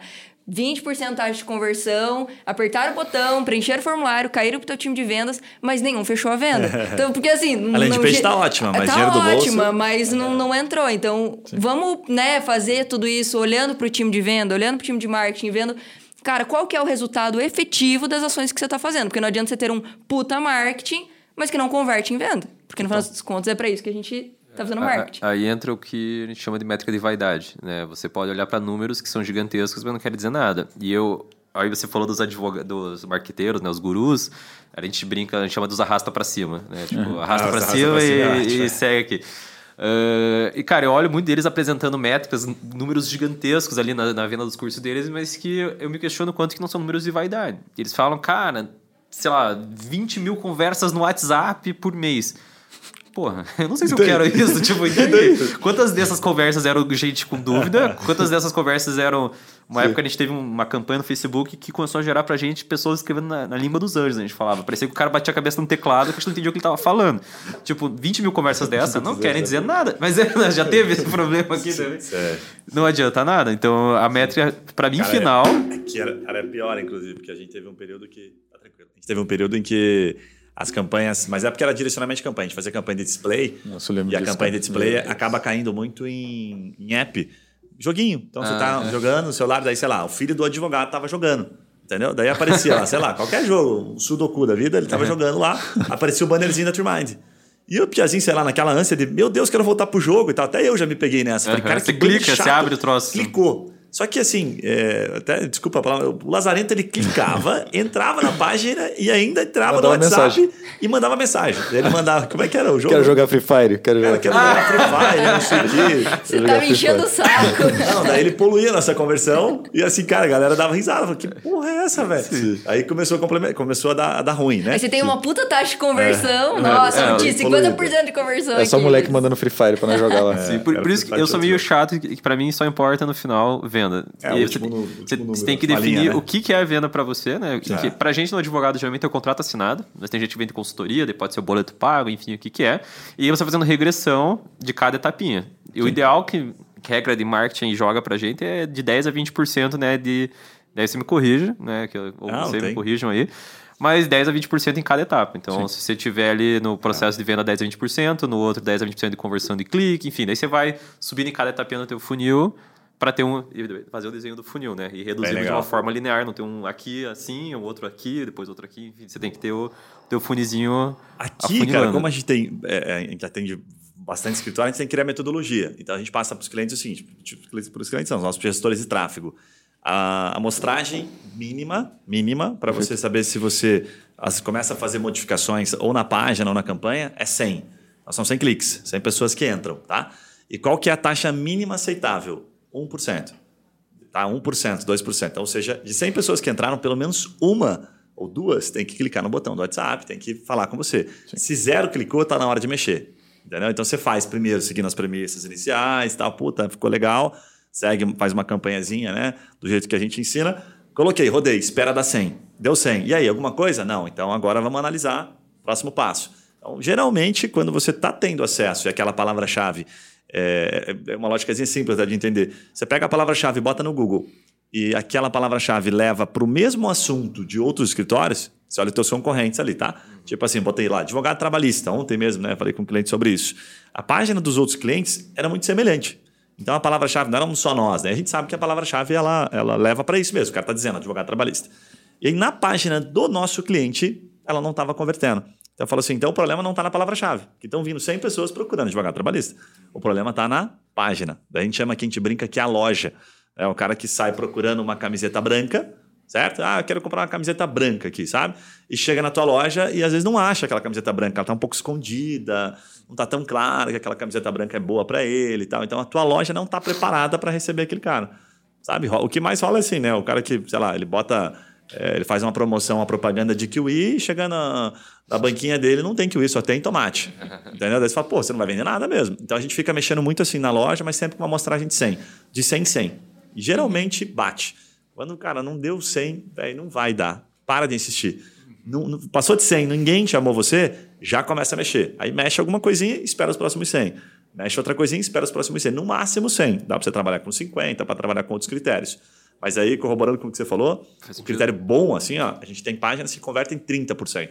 20% taxa de conversão, apertaram o botão, preencheram o formulário, caíram pro teu time de vendas, mas nenhum fechou a venda. Então, porque assim... A landing page tá ótima, mas tá dinheiro ótima, do bolso... ótima, mas não, não entrou. Então, Sim. vamos né, fazer tudo isso olhando pro time de venda, olhando pro time de marketing, vendo... Cara, qual que é o resultado efetivo das ações que você está fazendo? Porque não adianta você ter um puta marketing, mas que não converte em venda. Porque no final das contas é para isso que a gente Tá fazendo marketing. Aí entra o que a gente chama de métrica de vaidade, né? Você pode olhar para números que são gigantescos, mas não quer dizer nada. E eu aí você falou dos advogados, dos marqueteiros, né, os gurus, a gente brinca, a gente chama dos arrasta para cima, né? Tipo, uhum. arrasta ah, para cima, cima, e, e segue aqui. Uh, e, cara, eu olho muito deles apresentando métricas, números gigantescos ali na, na venda dos cursos deles, mas que eu me questiono quanto que não são números de vaidade. Eles falam, cara, sei lá, 20 mil conversas no WhatsApp por mês porra, eu não sei se eu quero isso. Tipo, quantas dessas conversas eram gente com dúvida? Quantas dessas conversas eram. Uma Sim. época a gente teve uma campanha no Facebook que começou a gerar pra gente pessoas escrevendo na, na língua dos anjos, a gente falava. Parecia que o cara batia a cabeça no teclado que a gente não entendia o que ele tava falando. Tipo, 20 mil conversas dessa não querem dizer nada. Mas é, já teve esse problema aqui também. Não adianta nada. Então, a métrica, pra mim, cara, final. É, é que era, era pior, inclusive, porque a gente teve um período que. Tá tranquilo. A gente teve um período em que as campanhas, mas é porque era direcionamento de campanha. A gente fazia campanha de display Nossa, e a campanha de display acaba caindo muito em, em app. Joguinho. Então ah, você tá é. jogando no celular, daí, sei lá, o filho do advogado tava jogando. Entendeu? Daí aparecia lá, sei lá, qualquer jogo, um Sudoku da vida, ele tava jogando lá, aparecia o bannerzinho da Trimind. E o Piazinho, sei lá, naquela ânsia de, meu Deus, quero voltar pro jogo e tal. Até eu já me peguei nessa. Falei, cara, você clica, chato. você abre o troço. Clicou. Só que assim, é, até desculpa a palavra, o Lazarento ele clicava, entrava na página e ainda entrava mandava no WhatsApp mensagem. e mandava mensagem. Ele mandava, como é que era o jogo? Quero jogar Free Fire. Quero jogar, quero jogar Free Fire, não sei o quê. Você tá me enchendo o saco. Não, daí ele poluía a nossa conversão e assim, cara, a galera dava risada. Falei, que porra é essa, velho? Aí começou a, começou a dar, a dar ruim, né? Aí você tem uma puta taxa de conversão. É. Nossa, é, 50% de conversão. É só aqui. moleque mandando Free Fire pra nós jogar lá. Sim, por, por isso que eu sou meio chato que pra mim só importa no final venda. É, e tipo no, você, você tem que definir linha, né? o que, é a venda para você, né? Que, é. Pra gente, no advogado, geralmente é o contrato assinado. Mas tem gente que vende consultoria, pode ser o boleto pago, enfim, o que, que é. E você fazendo regressão de cada etapinha. E Sim. o ideal que, que a regra de marketing joga pra gente é de 10 a 20% né, de. Daí você me corrija, né? Que, ou Não, vocês me corrijam aí. mas 10 a 20% em cada etapa. Então, Sim. se você tiver ali no processo de venda 10 a 20%, no outro 10 a 20% de conversão de clique, enfim, daí você vai subindo em cada etapinha no teu funil para ter um fazer o desenho do funil, né? E reduzir de uma forma linear, não ter um aqui assim, o outro aqui, depois outro aqui, enfim, você tem que ter o teu funizinho Aqui, cara, como a gente tem, é, a gente atende bastante escritório, a gente tem que criar metodologia. Então a gente passa para os clientes o seguinte, tipo, para os clientes são os nossos gestores de tráfego. A amostragem mínima, mínima, para você saber se você começa a fazer modificações ou na página ou na campanha, é 100. Nós são 100 cliques, 100 pessoas que entram, tá? E qual que é a taxa mínima aceitável? 1%. Tá? 1%, 2%. Então, ou seja, de 100 pessoas que entraram, pelo menos uma ou duas tem que clicar no botão do WhatsApp, tem que falar com você. Sim. Se zero clicou, está na hora de mexer. Entendeu? Então você faz primeiro seguindo as premissas iniciais, tal, puta, ficou legal, segue, faz uma campanhazinha, né? Do jeito que a gente ensina. Coloquei, rodei, espera dar 100. Deu 100. E aí, alguma coisa? Não. Então agora vamos analisar próximo passo. Então, geralmente, quando você está tendo acesso e aquela palavra-chave é, é uma lógica simples de entender. Você pega a palavra-chave bota no Google e aquela palavra-chave leva para o mesmo assunto de outros escritórios, você olha os seus concorrentes ali, tá? Tipo assim, botei lá, advogado trabalhista, ontem mesmo, né? Falei com um cliente sobre isso. A página dos outros clientes era muito semelhante. Então a palavra-chave não éramos só nós, né? A gente sabe que a palavra-chave ela, ela leva para isso mesmo, o cara está dizendo advogado trabalhista. E aí na página do nosso cliente, ela não estava convertendo. Então eu falo assim, então o problema não está na palavra-chave, que estão vindo 100 pessoas procurando advogado trabalhista. O problema está na página. Daí a gente chama que a gente brinca que é a loja. É o cara que sai procurando uma camiseta branca, certo? Ah, eu quero comprar uma camiseta branca aqui, sabe? E chega na tua loja e às vezes não acha aquela camiseta branca, ela está um pouco escondida, não está tão claro que aquela camiseta branca é boa para ele e tal. Então a tua loja não está preparada para receber aquele cara, sabe? O que mais rola é assim, né? O cara que, sei lá, ele bota é, ele faz uma promoção, uma propaganda de kiwi, chega na, na banquinha dele, não tem kiwi, só tem tomate. Entendeu? Daí você fala, pô, você não vai vender nada mesmo. Então a gente fica mexendo muito assim na loja, mas sempre com uma amostragem de 100. De 100 em 100. E geralmente bate. Quando o cara não deu 100, véio, não vai dar. Para de insistir. Não, não, passou de 100, ninguém chamou você, já começa a mexer. Aí mexe alguma coisinha e espera os próximos 100. Mexe outra coisinha e espera os próximos 100. No máximo 100. Dá para você trabalhar com 50, para trabalhar com outros critérios. Mas aí, corroborando com o que você falou, o critério bom, assim, ó, a gente tem páginas que convertem 30%.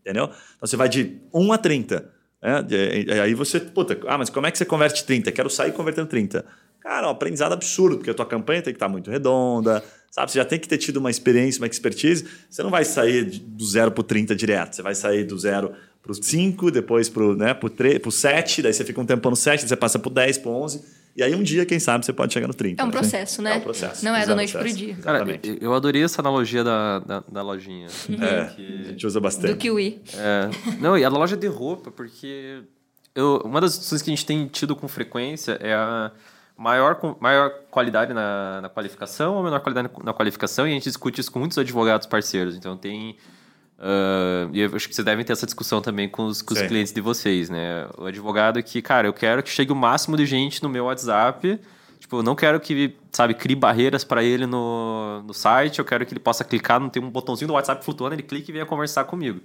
Entendeu? Então você vai de 1 a 30. Né? E aí você, puta, ah, mas como é que você converte 30? Quero sair convertendo 30. Cara, é um aprendizado absurdo, porque a tua campanha tem que estar muito redonda, sabe? Você já tem que ter tido uma experiência, uma expertise. Você não vai sair do zero para o 30 direto. Você vai sair do zero para o 5, depois para o né, 7, daí você fica um tempo no 7, você passa para o 10, para o 11 e aí um dia, quem sabe, você pode chegar no 30. É um processo, né? É um processo. Não é da noite para o dia. Cara, eu adorei essa analogia da, da, da lojinha. Uhum. É, que... a gente usa bastante. Do Kiwi. É. Não, e a loja de roupa, porque eu, uma das coisas que a gente tem tido com frequência é a maior, maior qualidade na, na qualificação ou menor qualidade na qualificação, e a gente discute isso com muitos advogados parceiros. Então tem Uh, e eu acho que vocês devem ter essa discussão também com os, com os clientes de vocês, né? O advogado que, cara, eu quero que chegue o máximo de gente no meu WhatsApp. Tipo, eu não quero que, sabe, crie barreiras para ele no, no site. Eu quero que ele possa clicar, não tem um botãozinho do WhatsApp flutuando, ele clique e venha conversar comigo.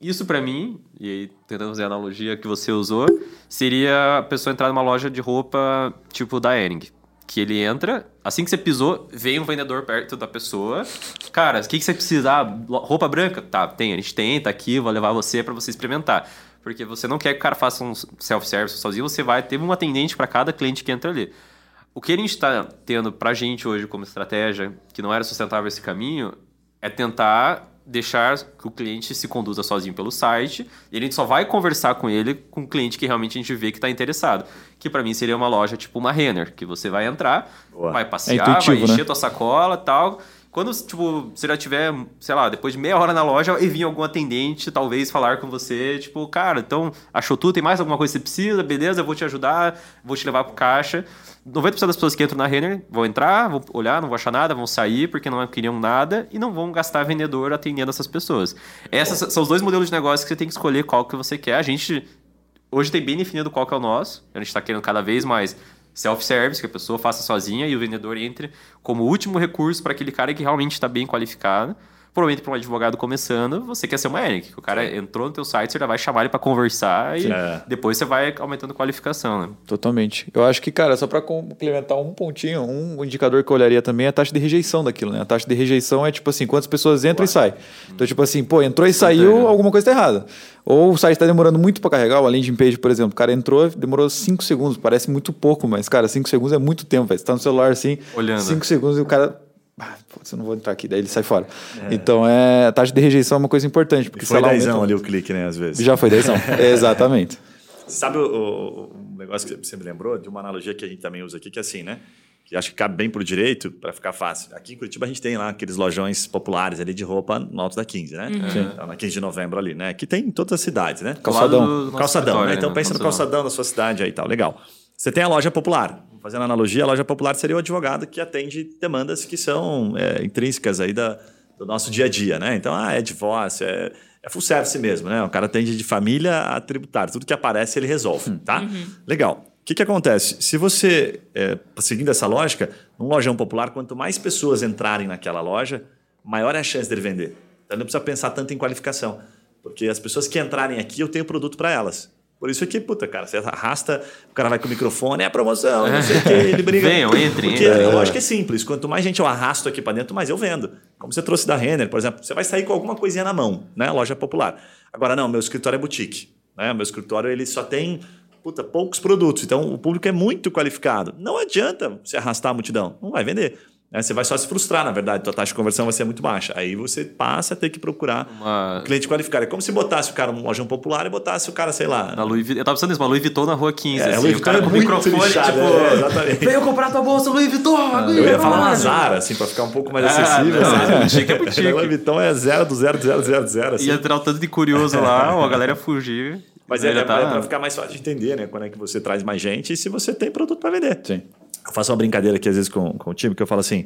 Isso para mim, e aí tentando fazer a analogia que você usou, seria a pessoa entrar numa loja de roupa tipo da Ering que ele entra, assim que você pisou, vem um vendedor perto da pessoa. Cara, o que, que você precisa? Ah, roupa branca? Tá, tem, a gente tem, tá aqui, vou levar você para você experimentar. Porque você não quer que o cara faça um self-service sozinho, você vai ter um atendente para cada cliente que entra ali. O que a gente está tendo para gente hoje como estratégia, que não era sustentável esse caminho, é tentar deixar que o cliente se conduza sozinho pelo site e a gente só vai conversar com ele com o cliente que realmente a gente vê que está interessado. Que para mim seria uma loja tipo uma Renner, que você vai entrar, Boa. vai passear, é vai encher né? tua sacola tal. Quando tipo, você já tiver, sei lá, depois de meia hora na loja e vir algum atendente, talvez falar com você, tipo, cara, então achou tudo, tem mais alguma coisa que você precisa? Beleza, eu vou te ajudar, vou te levar pro caixa. 90% das pessoas que entram na Renner vão entrar, vão olhar, não vão achar nada, vão sair porque não queriam nada e não vão gastar vendedor atendendo essas pessoas. Esses são os dois modelos de negócio que você tem que escolher qual que você quer. A gente hoje tem bem definido qual que é o nosso. A gente está querendo cada vez mais self-service, que a pessoa faça sozinha e o vendedor entre como último recurso para aquele cara que realmente está bem qualificado. Provavelmente para um advogado começando, você quer ser uma ENIC. O cara entrou no teu site, você já vai chamar ele para conversar e É. depois você vai aumentando qualificação, né? Totalmente. Eu acho que, cara, só para complementar um pontinho, um indicador que eu olharia também é a taxa de rejeição daquilo, né? A taxa de rejeição é tipo assim, quantas pessoas entram e saem. Então, tipo assim, pô, entrou e saiu, alguma coisa tá errada. Ou o site está demorando muito para carregar, o landing page, por exemplo. O cara entrou, demorou 5 segundos, parece muito pouco, mas, cara, 5 segundos é muito tempo, velho. Você tá no celular assim, Olhando. 5 segundos e o cara. Putz, eu não vou entrar aqui, daí ele sai fora. Então, é, a taxa de rejeição é uma coisa importante. Porque E foi se ela dezão aumenta- ali o clique, né, às vezes. Já foi 10 Exatamente. Sabe o, o- o negócio que você me lembrou de uma analogia que a gente também usa aqui, que é assim, né? Que acho que cabe bem pro direito para ficar fácil. Aqui em Curitiba a gente tem lá aqueles lojões populares ali de roupa no alto da 15, né? Então, na 15 de novembro ali, né? Que tem em todas as cidades, né? Calçadão. Calçadão, né? Então pensa no calçadão da sua cidade aí e tal. Legal. Você tem a loja popular. Fazendo analogia, a loja popular seria o advogado que atende demandas que são é, intrínsecas aí da, do nosso dia a dia, né? Então, ah, é divórcio, é, é full service mesmo, né? O cara atende de família a tributário. Tudo que aparece ele resolve, tá? Legal. O que, que acontece? Se você, é, seguindo essa lógica, num lojão popular, quanto mais pessoas entrarem naquela loja, maior é a chance dele vender. Então não precisa pensar tanto em qualificação. Porque as pessoas que entrarem aqui, eu tenho produto para elas. Por isso que, puta, cara, você arrasta, o cara vai com o microfone, é a promoção, não sei o quê, ele briga. Venham, entrem, Porque entrem. a lógica é simples. Quanto mais gente eu arrasto aqui para dentro, mais eu vendo. Como você trouxe da Renner, por exemplo, você vai sair com alguma coisinha na mão, né? Loja popular. Agora, não, meu escritório é boutique. Né? Meu escritório ele só tem puta, poucos produtos. Então, o público é muito qualificado. Não adianta você arrastar a multidão. Não vai vender. Né? Você vai só se frustrar, na verdade. Tua taxa de conversão vai ser muito baixa. Aí você passa a ter que procurar Uma- um cliente qualificado. É como se botasse o cara num lojão popular e botasse o cara, sei lá... Na Louis eu tava pensando nisso, uma Louis Vuitton na rua 15, É, assim, Louis o cara Vuitton com é o microfone, lixado, tipo, é, exatamente. veio comprar tua bolsa Louis Vuitton, Eu ia falar uma Zara, assim, para ficar um pouco mais Ah, acessível. não, assim. é boutique, é boutique. A Louis Vuitton é zero do zero, zero, zero, zero. Assim. Ia entrar o tanto de curioso lá, ó, a galera ia fugir. Mas é, Já é, tá- para ficar mais fácil de entender, né? Quando é que você traz mais gente e se você tem produto para vender. Sim. Eu faço uma brincadeira aqui, às vezes, com, com o time, que eu falo assim: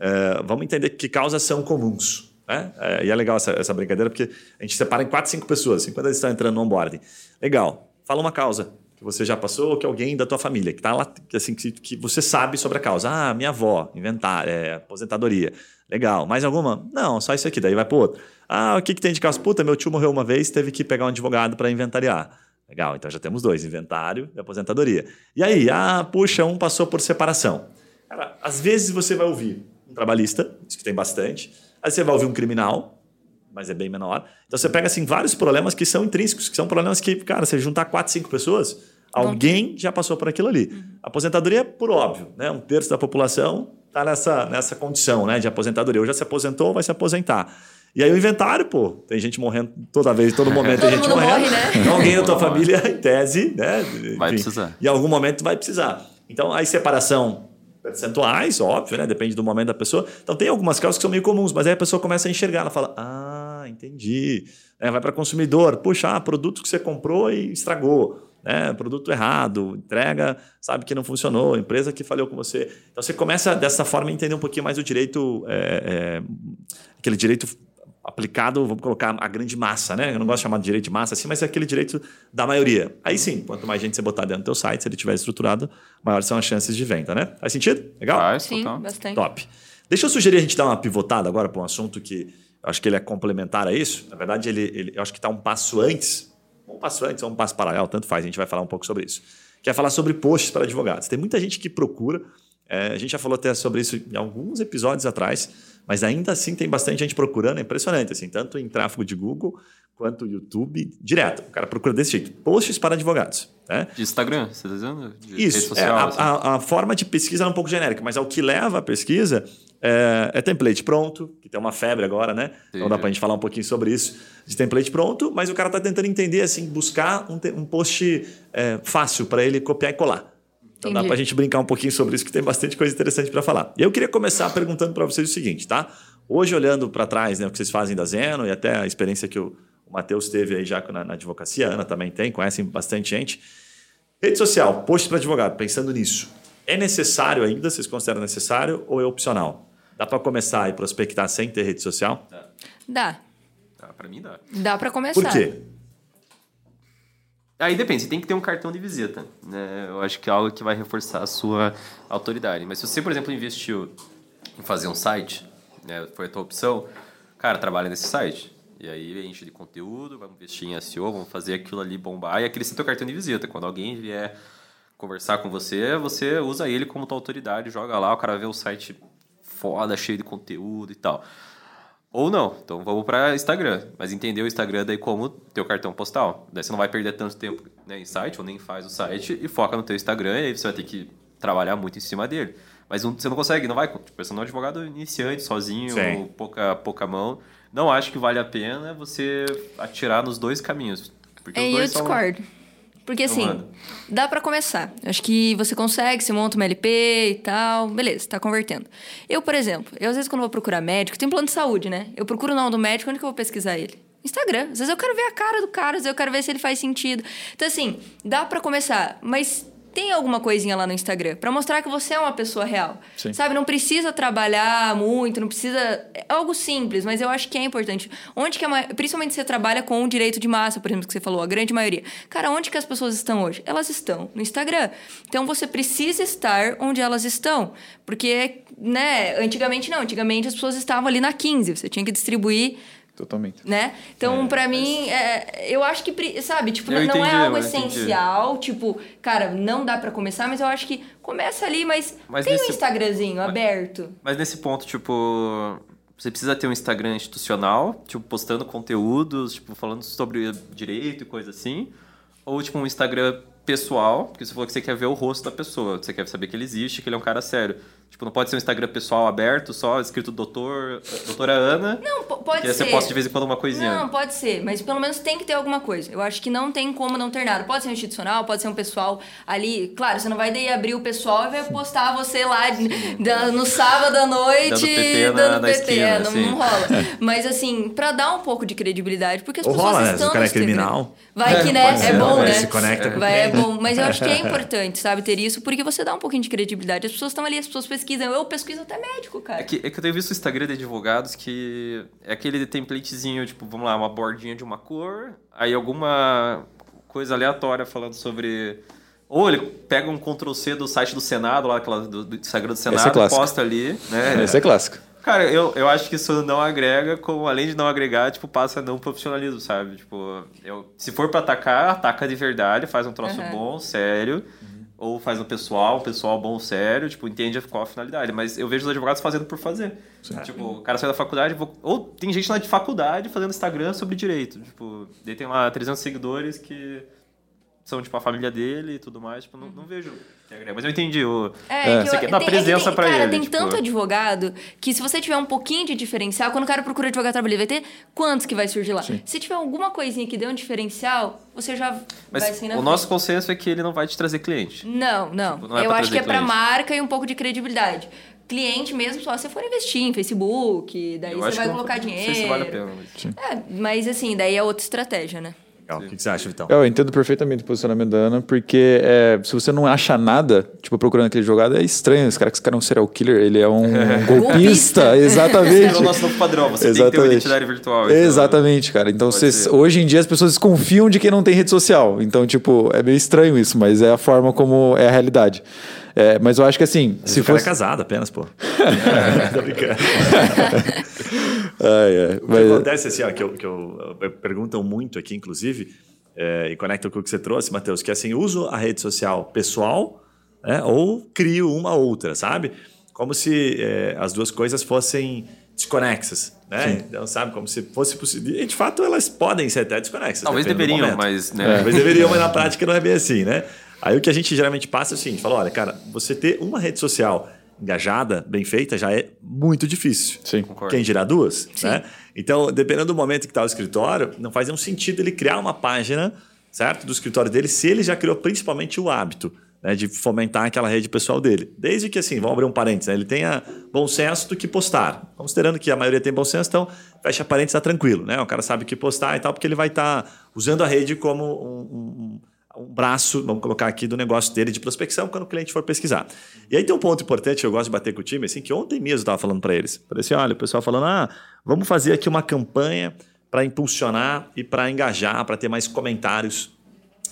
é, vamos entender que causas são comuns. Né? É, e é legal essa, essa brincadeira, porque a gente separa em quatro, cinco pessoas, assim, quando eles estão entrando no onboarding. Legal. Fala uma causa que você já passou ou que alguém da tua família, que está lá, que, assim, que, que você sabe sobre a causa. Ah, minha avó, inventar, é, aposentadoria. Legal. Mais alguma? Não, só isso aqui. Daí vai para outro. Ah, o que, que tem de causa? Puta, meu tio morreu uma vez, teve que pegar um advogado para inventariar. Legal, então já temos dois, inventário e aposentadoria. E aí, ah, puxa, um passou por separação. Cara, às vezes você vai ouvir um trabalhista, isso que tem bastante, aí você vai ouvir um criminal, mas é bem menor. Então você pega assim vários problemas que são intrínsecos, que são problemas que, cara, você juntar quatro, cinco pessoas, alguém já passou por aquilo ali. Aposentadoria, por óbvio, né? Um terço da população está nessa, nessa condição né, de aposentadoria. Ou já se aposentou, vai se aposentar. E aí o inventário, pô, tem gente morrendo toda vez, todo momento tem gente mundo morrendo. morre, né? Então alguém da tua família, em tese, né? Vai enfim, precisar. Em algum momento vai precisar. Então, aí separação percentuais, óbvio, né? Depende do momento da pessoa. Então, tem algumas causas que são meio comuns, mas aí a pessoa começa a enxergar, ela fala, ah, entendi. É, vai para consumidor, puxa, ah, produto que você comprou e estragou. Né? Produto errado, entrega, sabe que não funcionou, empresa que falhou com você. Então, você começa dessa forma a entender um pouquinho mais o direito, é, é, aquele direito aplicado, vamos colocar a grande massa, né? Eu não gosto de chamar de direito de massa assim, mas é aquele direito da maioria. Aí sim, quanto mais gente você botar dentro do teu site, se ele estiver estruturado, maiores são as chances de venda, né? Faz sentido? Legal? Faz, Sim, total. bastante. Top. Deixa eu sugerir a gente dar uma pivotada agora para um assunto que eu acho que ele é complementar a isso. Na verdade, ele, ele- eu acho que está um passo antes, um passo antes ou um passo paralelo, tanto faz, a gente vai falar um pouco sobre isso. Que é falar sobre posts para advogados. Tem muita gente que procura, é, a gente já falou até sobre isso em alguns episódios atrás, mas ainda assim tem bastante gente procurando, é impressionante, assim, tanto em tráfego de Google quanto YouTube, direto. O cara procura desse jeito, posts para advogados. Né? De Instagram, você tá dizendo? De Isso. É, social, a, assim. a- a forma de pesquisa é um pouco genérica, mas é o que leva a pesquisa é, é template pronto, que tem uma febre agora, né? Então dá Sim. pra gente falar um pouquinho sobre isso. De template pronto, mas o cara tá tentando entender, assim, buscar um, um post é, fácil para ele copiar e colar. Então dá Entendi. pra gente brincar um pouquinho sobre isso, que tem bastante coisa interessante para falar. E eu queria começar perguntando para vocês o seguinte, tá? Hoje, olhando para trás, né, o que vocês fazem da Zeno e até a experiência que o, o Matheus teve aí já na, na advocacia, a Ana também tem, conhecem bastante gente. Rede social, post para advogado, pensando nisso. É necessário ainda? Vocês consideram necessário ou é opcional? Dá para começar e prospectar sem ter rede social? Dá. Tá, pra mim dá. Dá pra começar. Por quê? Aí depende, você tem que ter um cartão de visita. Né? Eu acho que é algo que vai reforçar a sua autoridade. Mas se você, por exemplo, investiu em fazer um site, né, foi a tua opção, cara, trabalha nesse site. E aí enche de conteúdo, vamos investir em SEO, vamos fazer aquilo ali bombar. E aquele seu cartão de visita. Quando alguém vier conversar com você, você usa ele como tua autoridade, joga lá, o cara vê o site foda, cheio de conteúdo e tal. Ou não. Então vamos para Instagram. Mas entender o Instagram daí como teu cartão postal. Daí você não vai perder tanto tempo né, em site, ou nem faz o site, e foca no teu Instagram, e aí você vai ter que trabalhar muito em cima dele. Mas você não consegue, não vai. Tipo, você não é um advogado iniciante, sozinho, Sim. pouca, pouca mão. Não acho que vale a pena você atirar nos dois caminhos. Porque é, eu discordo. São... Porque assim, dá para começar. Acho que você consegue, você monta uma LP e tal, beleza, tá convertendo. Eu, por exemplo, eu às vezes quando vou procurar médico, tem plano de saúde, né? Eu procuro o nome do médico, onde que eu vou pesquisar ele? Instagram. Às vezes eu quero ver a cara do cara, às vezes eu quero ver se ele faz sentido. Então assim, dá para começar, mas tem alguma coisinha lá no Instagram para mostrar que você é uma pessoa real. Sim. Sabe, não precisa trabalhar muito, não precisa é algo simples, mas eu acho que é importante. Onde que é principalmente se você trabalha com o direito de massa, por exemplo, que você falou, a grande maioria. Cara, onde que as pessoas estão hoje? Elas estão no Instagram. Então você precisa estar onde elas estão, porque, né, antigamente não, antigamente as pessoas estavam ali na 15, você tinha que distribuir Totalmente. Né? Então, é, para mim, é, eu acho que, sabe, tipo, não, entendi, é algo essencial. Tipo, cara, não dá para começar, mas eu acho que começa ali, mas, mas tem nesse, um Instagramzinho mas, aberto. Mas nesse ponto, tipo, você precisa ter um Instagram institucional, tipo, postando conteúdos, tipo, falando sobre direito e coisa assim. Ou, tipo, um Instagram pessoal, porque você falou que você quer ver o rosto da pessoa, você quer saber que ele existe, que ele é um cara sério. Tipo, não pode ser um Instagram pessoal aberto, só escrito doutor, doutora Ana. Não, pode ser. você posta de vez em quando uma coisinha. Não, pode ser, mas pelo menos tem que ter alguma coisa. Eu acho que não tem como não ter nada. Pode ser um institucional, pode ser um pessoal ali. Claro, você não vai daí abrir o pessoal e vai postar você lá no sábado à noite dando PT, na, dando na PT. Esquina, não, assim. não, rola. Mas assim, pra dar um pouco de credibilidade, porque as Ou pessoas rola, né? estão. O cara é criminal. Vai é, que, né? É bom, né? Se conecta com vai, é bom. Mas eu acho que é importante, sabe, ter isso, porque você dá um pouquinho de credibilidade. As pessoas estão ali, as pessoas pesquisam. Eu pesquiso até médico, cara. É que, é que eu tenho visto o Instagram de advogados que é aquele templatezinho, tipo, vamos lá, uma bordinha de uma cor, aí alguma coisa aleatória falando sobre. Ou ele pega um Ctrl C do site do Senado, lá aquela, do, do Instagram do é Senado, é posta ali, né? Esse é clássico. Cara, eu, eu acho que isso não agrega, como além de não agregar, tipo, passa a não profissionalismo, sabe? Tipo, eu, se for para atacar, ataca de verdade, faz um troço uhum. bom, sério. Ou faz no pessoal, um pessoal bom, sério, tipo, entende qual a finalidade. Mas eu vejo os advogados fazendo por fazer. Certo. Tipo, o cara sai da faculdade, ou tem gente lá de faculdade fazendo Instagram sobre direito. Tipo, ele tem lá 300 seguidores que são, tipo, a família dele e tudo mais. Tipo, não, não vejo que agrega. Mas eu entendi o... É, é. Você quer dar tem, presença tem, pra cara, ele. tem tipo... tanto advogado que se você tiver um pouquinho de diferencial, quando o cara procura advogado trabalho, vai ter quantos que vai surgir lá? Sim. Se tiver alguma coisinha que dê um diferencial, você já Mas vai assim o nosso consenso é que ele não vai te trazer cliente. Não, não. Tipo, não é eu acho que é pra marca e um pouco de credibilidade cliente mesmo só se for investir em Facebook, daí eu você vai colocar dinheiro. Não sei se vale a pena. Mas... É, mas assim, daí é outra estratégia, né? Legal. O que você acha, Vitão? Eu entendo perfeitamente o posicionamento da Ana, porque é, se você não acha nada, tipo, procurando aquele jogado, é estranho. Esse cara, esse cara é um serial killer, ele é um golpista. Exatamente. Esse é o nosso novo padrão, você Exatamente. tem que ter uma identidade virtual. Então... Exatamente, cara. Então, vocês, hoje em dia as pessoas desconfiam de quem não tem rede social. Então, tipo, é meio estranho isso, mas é a forma como é a realidade. É, mas eu acho que assim. Mas se fosse... é casado apenas, pô. é, tô brincando. ai, mas... O que acontece assim, ó, que, eu, que eu, eu perguntam muito aqui, inclusive, é, e conecta com o que você trouxe, Matheus, que é assim, uso a rede social pessoal né, ou crio uma outra, sabe? Como se é, as duas coisas fossem desconexas, né? Sim. Então, sabe, como se fosse possível. E, de fato, elas podem ser até desconexas. Talvez deveriam, mas... Né? Talvez deveriam, mas na prática não é bem assim, né? Aí o que a gente geralmente passa é o seguinte: fala, olha, cara, você ter uma rede social engajada, bem feita, já é muito difícil. Sim, concordo. Quem dirá duas, Sim. né? Então, dependendo do momento que está o escritório, não faz nenhum sentido ele criar uma página, certo? Do escritório dele, se ele já criou principalmente o hábito. Né, de fomentar aquela rede pessoal dele. Desde que, assim, vamos abrir um parênteses, né, ele tenha bom senso do que postar. Considerando que a maioria tem bom senso, então fecha parênteses, está tranquilo. Né? O cara sabe o que postar e tal, porque ele vai estar tá usando a rede como um, um um braço, vamos colocar aqui, do negócio dele de prospecção quando o cliente for pesquisar. E aí tem um ponto importante que eu gosto de bater com o time, assim, que ontem mesmo eu estava falando para eles. Falei assim, olha, o pessoal falando, ah, vamos fazer aqui uma campanha para impulsionar e para engajar, para ter mais comentários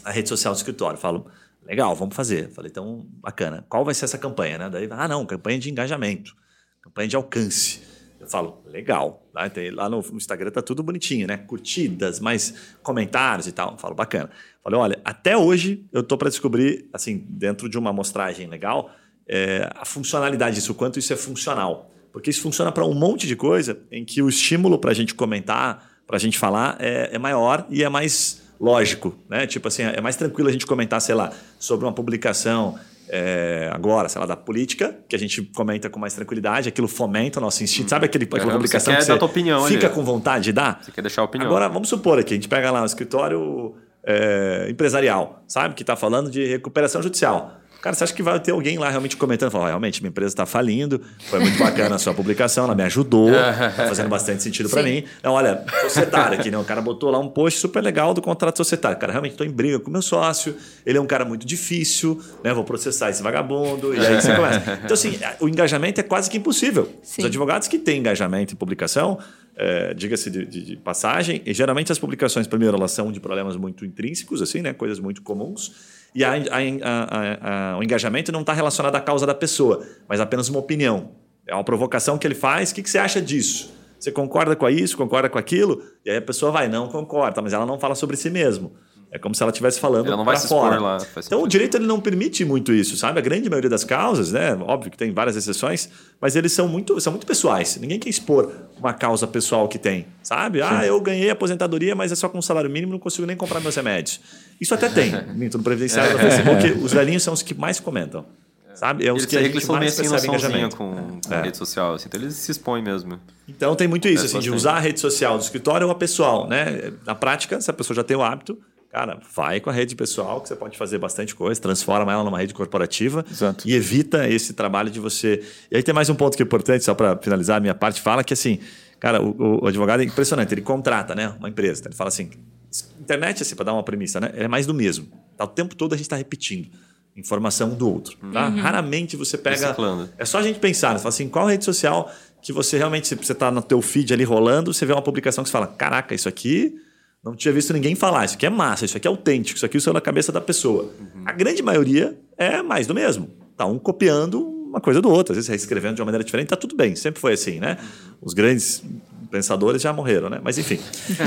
na rede social do escritório. Eu falo, legal, vamos fazer. Falei, então, bacana. Qual vai ser essa campanha? Né? Daí, ah, não, campanha de engajamento, campanha de alcance. Eu falo, legal. Lá, lá no Instagram tá tudo bonitinho, né? Curtidas, mais comentários e tal. Eu falo, bacana. Falei, olha, até hoje eu tô para descobrir, assim, dentro de uma amostragem legal, é, a funcionalidade disso, o quanto isso é funcional. Porque isso funciona para um monte de coisa em que o estímulo para a gente comentar, para a gente falar, é, é maior e é mais lógico, né? Tipo assim, é mais tranquilo a gente comentar, sei lá, sobre uma publicação é, agora, sei lá, da política, que a gente comenta com mais tranquilidade, aquilo fomenta o nosso instinto. Sabe aquele, aquela publicação Você quer que tua opinião fica ali. com vontade de dar? Você quer deixar a opinião. Agora, vamos supor aqui, a gente pega lá um escritório é, empresarial, sabe? Que está falando de recuperação judicial. Cara, você acha que vai ter alguém lá realmente comentando? Falar, realmente, minha empresa está falindo, foi muito bacana a sua publicação, ela me ajudou, está fazendo bastante sentido para mim. Não, olha, societário aqui, né? O cara botou lá um post super legal do contrato societário. Cara, realmente estou em briga com o meu sócio, ele é um cara muito difícil, né? Vou processar esse vagabundo, e aí você começa. Então, assim, o engajamento é quase que impossível. Sim. Os advogados que têm engajamento em publicação, é, diga-se de, de- de passagem, e geralmente as publicações, primeiro, elas são de problemas muito intrínsecos, assim, né? Coisas muito comuns. E a- a- a- o engajamento não está relacionado à causa da pessoa, mas apenas uma opinião. É uma provocação que ele faz. O que, que você acha disso? Você concorda com isso? Concorda com aquilo? E aí a pessoa vai, não concorda, mas ela não fala sobre si mesmo. É como se ela estivesse falando Ela não vai se fora. lá, Então o direito ele não permite muito isso, sabe? A grande maioria das causas, né? Óbvio que tem várias exceções, mas eles são muito, são muito pessoais. Ninguém quer expor uma causa pessoal que tem, sabe? Ah, eu ganhei aposentadoria, mas é só com um salário mínimo, não consigo nem comprar meus remédios. Isso até tem. Minto no previdenciário do Facebook, os velhinhos são os que mais comentam. Sabe? É os Eles, que a eles gente são meio mais percebe noçãozinha engajamento. com, com É. rede social, assim, então eles se expõem mesmo. Então tem muito isso, É, assim, de usar a rede social do escritório ou a pessoal, né? Na prática, se a pessoa já tem o hábito, cara, vai com a rede pessoal, que você pode fazer bastante coisa, transforma ela numa rede corporativa Exato. e evita esse trabalho de você. E aí tem mais um ponto que é importante, só para finalizar a minha parte, fala que assim, cara, o, o advogado é impressionante, ele contrata, né, uma empresa, ele fala assim, internet, assim, para dar uma premissa, né, é mais do mesmo. Tá, o tempo todo a gente está repetindo informação do outro. Tá? Raramente você pega. Reciclando. É só a gente pensar, né? Você fala assim, qual rede social que você realmente, se você está no teu feed ali rolando, você vê uma publicação que você fala, caraca, isso aqui não tinha visto ninguém falar, isso aqui é massa, isso aqui é autêntico, isso aqui saiu da cabeça da pessoa. A grande maioria é mais do mesmo. Tá um copiando uma coisa do outro, às vezes reescrevendo de uma maneira diferente, tá tudo bem, sempre foi assim, né? Os grandes pensadores já morreram, né? Mas enfim.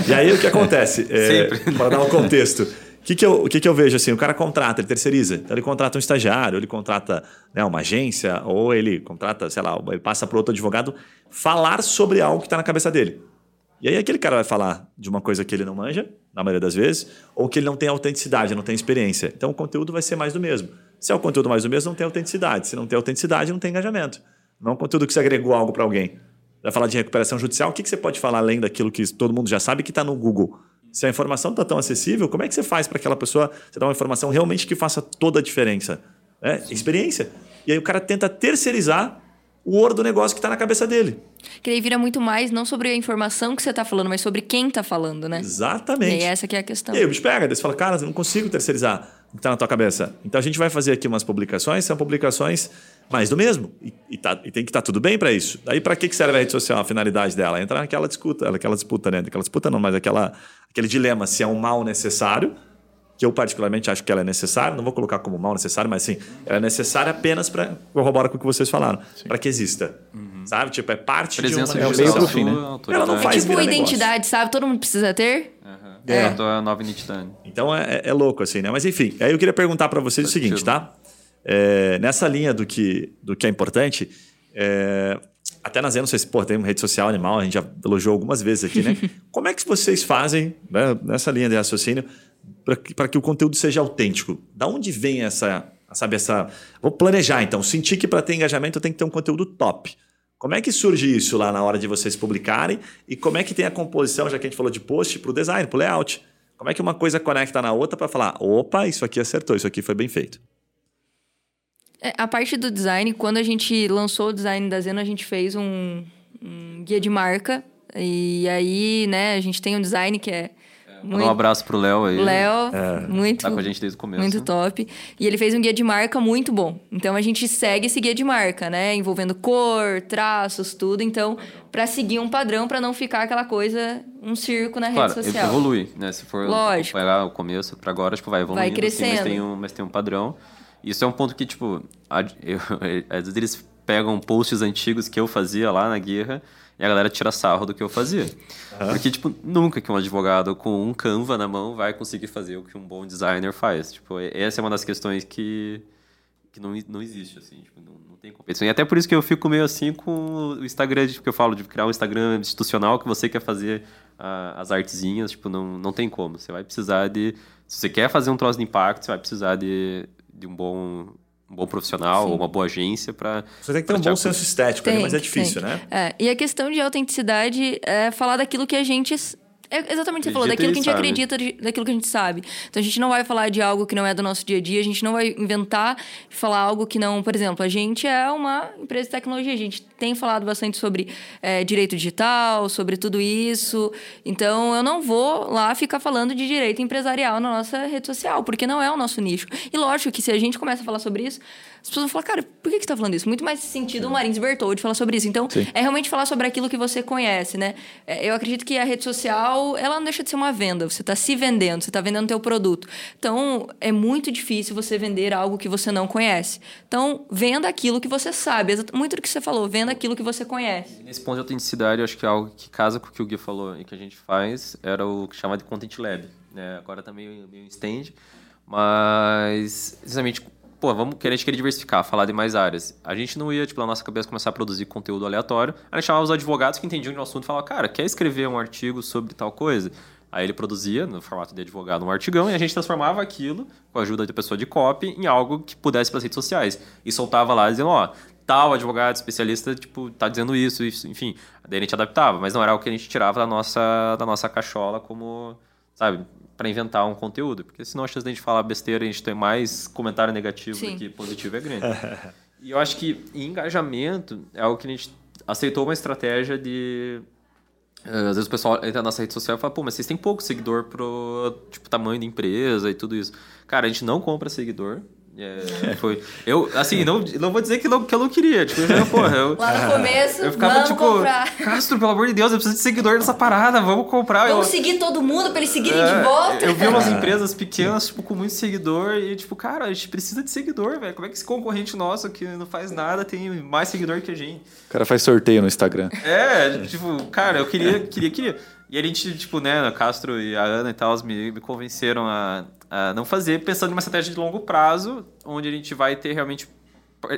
E aí o que acontece? É, para dar um contexto. O que, que, eu, que, que eu vejo assim? O cara contrata, ele terceiriza. Então ele contrata um estagiário, ele contrata né, uma agência, ou ele contrata, sei lá, ele passa para outro advogado falar sobre algo que está na cabeça dele. E aí aquele cara vai falar de uma coisa que ele não manja, na maioria das vezes, ou que ele não tem autenticidade, não tem experiência. Então o conteúdo vai ser mais do mesmo. Se é o conteúdo mais do mesmo, não tem autenticidade. Se não tem autenticidade, não tem engajamento. Não é um conteúdo que você agregou algo para alguém. Vai falar de recuperação judicial, o que, que você pode falar além daquilo que todo mundo já sabe que está no Google? Se a informação está tão acessível, como é que você faz para aquela pessoa você dar uma informação realmente que faça toda a diferença? É, experiência. E aí o cara tenta terceirizar o ouro do negócio que está na cabeça dele. Que daí vira muito mais não sobre a informação que você tá falando, mas sobre quem tá falando, né? E Exatamente. aí essa que é a questão. E aí o bicho pega, daí você fala, cara, eu não consigo terceirizar o que está na tua cabeça. Então a gente vai fazer aqui umas publicações, são publicações mais do mesmo. E, e tá- e tem que estar tudo bem para isso. Daí para que que serve a rede social, a finalidade dela? Entrar naquela disputa, aquela disputa, né? Aquela disputa não, mas aquela, aquele dilema se é um mal necessário, que eu particularmente acho que ela é necessária, não vou colocar como mal necessário, mas sim, ela é necessária apenas para corroborar com o que vocês falaram, para que exista. Sabe? Tipo, é parte Presença de de uma É o meio pro fim, né? autoridade. Ela não É faz tipo virar negócio. identidade, sabe? Todo mundo precisa ter. É. É. a nova identidade. Então é, é louco assim, né? Mas enfim, aí eu queria perguntar para vocês o seguinte, sentido. tá? É, nessa linha do que, do que é importante, é, até na Zé, não sei se pô, tem uma rede social animal, a gente já elogiou algumas vezes aqui, né? Como é que vocês fazem, né, nessa linha de raciocínio, para que, que o conteúdo seja autêntico? Da onde vem essa, sabe, essa... Vou planejar, então. Sentir que para ter engajamento eu tenho que ter um conteúdo top. Como é que surge isso lá na hora de vocês publicarem? E como é que tem a composição, já que a gente falou de post, para o design, para o layout? Como é que uma coisa conecta na outra para falar, opa, isso aqui acertou, isso aqui foi bem feito? É, a parte do design, quando a gente lançou o design da Zeno, a gente fez um, um guia de marca. E aí, né, a gente tem um design que é. Manda um abraço pro Léo aí. Léo, muito, Tá com a gente desde o começo. muito top. E ele fez um guia de marca muito bom. Então a gente segue esse guia de marca, né? Envolvendo cor, traços, tudo. Então, pra seguir um padrão, pra não ficar aquela coisa, um circo na Claro, rede social. evolui, né? Se for Lógico. vai lá o começo pra agora, tipo, vai evoluindo. assim, crescendo. mas, tem um, mas tem um padrão. Isso é um ponto que, tipo, às vezes eles pegam posts antigos que eu fazia lá na guerra e a galera tira sarro do que eu fazia. Uhum. Porque, tipo, nunca que um advogado com um Canva na mão vai conseguir fazer o que um bom designer faz. Tipo, essa é uma das questões que, que não, não existe, assim, tipo, não, não tem competição. E até por isso que eu fico meio assim com o Instagram, porque eu falo de criar um Instagram institucional que você quer fazer uh, as artezinhas, tipo, não, não tem como. Você vai precisar de... Se você quer fazer um troço de impacto, você vai precisar de, de um bom um bom profissional ou uma boa agência para. Você tem que ter um bom senso estético, tem, ali, mas é difícil, tem. né? É, e a questão de autenticidade é falar daquilo que a gente é exatamente o que você falou, daquilo que a gente sabe. acredita, daquilo que a gente sabe. Então a gente não vai falar de algo que não é do nosso dia a dia, a gente não vai inventar falar algo que não. Por exemplo, a gente é uma empresa de tecnologia, a gente tem falado bastante sobre é, direito digital, sobre tudo isso. Então eu não vou lá ficar falando de direito empresarial na nossa rede social, porque não é o nosso nicho. E lógico que se a gente começa a falar sobre isso, as pessoas vão falar, cara, por que, que você tá falando isso? Muito mais sentido o Marins Bertoldi falar sobre isso. Então, Sim. é realmente falar sobre aquilo que você conhece, né? É, eu acredito que a rede social, ela não deixa de ser uma venda. Você está se vendendo, você está vendendo teu produto. Então, é muito difícil você vender algo que você não conhece. Então, venda aquilo que você sabe. Muito do que você falou, venda aquilo que você conhece. Nesse ponto de autenticidade, eu acho que é algo que casa com o que o Gui falou e que a gente faz era o que chama de Content Lab. Né? Agora está meio, meio stand, mas, exatamente pô, vamos querer, a gente queria diversificar, falar de mais áreas. A gente não ia, tipo, na nossa cabeça começar a produzir conteúdo aleatório. A gente chamava os advogados que entendiam o assunto e falava, cara, quer escrever um artigo sobre tal coisa? Aí ele produzia, no formato de advogado, um artigão e a gente transformava aquilo, com a ajuda de pessoa de copy, em algo que pudesse para as redes sociais. E soltava lá dizendo, ó, tal advogado especialista, tipo, tá dizendo isso, isso, enfim. Daí a gente adaptava, mas não era o que a gente tirava da nossa, da nossa cachola como, sabe, para inventar um conteúdo, porque senão a chance de a gente falar besteira e a gente ter mais comentário negativo Sim. do que positivo é grande. e eu acho que engajamento é algo que a gente aceitou uma estratégia de eh, às vezes o pessoal entra na nossa rede social e fala, pô, mas vocês têm pouco seguidor pro tipo, tamanho da empresa e tudo isso. Cara, a gente não compra seguidor, é, foi. Eu, assim, não, não vou dizer que, não, que eu não queria. Tipo, eu, porra, eu, Lá no começo, eu ficava vamos tipo, comprar. Castro, pelo amor de Deus, eu preciso de seguidor nessa parada, vamos comprar. Vamos eu, seguir todo mundo pra eles seguirem é, de volta. Eu vi umas empresas pequenas, tipo, com muito seguidor e, tipo, cara, a gente precisa de seguidor, velho. Como é que esse concorrente nosso que não faz nada tem mais seguidor que a gente? O cara faz sorteio no Instagram. É, tipo, cara, eu queria, queria, queria. E a gente, tipo, né, Castro e a Ana e tal, me, me convenceram a, a não fazer pensando em uma estratégia de longo prazo, onde a gente vai ter realmente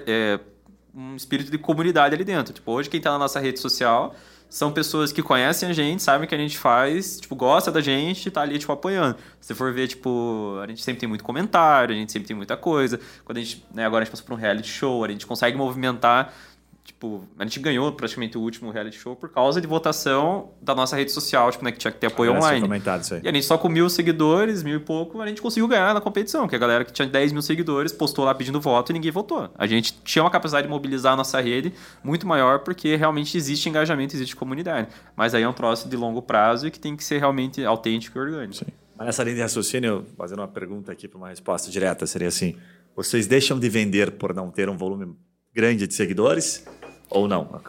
é, um espírito de comunidade ali dentro. Tipo, hoje quem está na nossa rede social são pessoas que conhecem a gente, sabem o que a gente faz, tipo, gosta da gente, tá ali, tipo, apoiando. Se for ver, tipo, a gente sempre tem muito comentário, a gente sempre tem muita coisa. Quando a gente, né, agora a gente passou por um reality show, a gente consegue movimentar Tipo, a gente ganhou praticamente o último reality show por causa de votação da nossa rede social, tipo, né, que tinha que ter apoio ah, online. Comentado isso aí. E a gente só com mil seguidores, mil e pouco, a gente conseguiu ganhar na competição, que a galera que tinha 10 mil seguidores postou lá pedindo voto e ninguém votou. A gente tinha uma capacidade de mobilizar a nossa rede muito maior porque realmente existe engajamento, existe comunidade. Mas aí é um troço de longo prazo e que tem que ser realmente autêntico e orgânico. Sim. Mas nessa linha de raciocínio, fazendo uma pergunta aqui para uma resposta direta, seria assim: vocês deixam de vender por não ter um volume grande de seguidores? Ou não?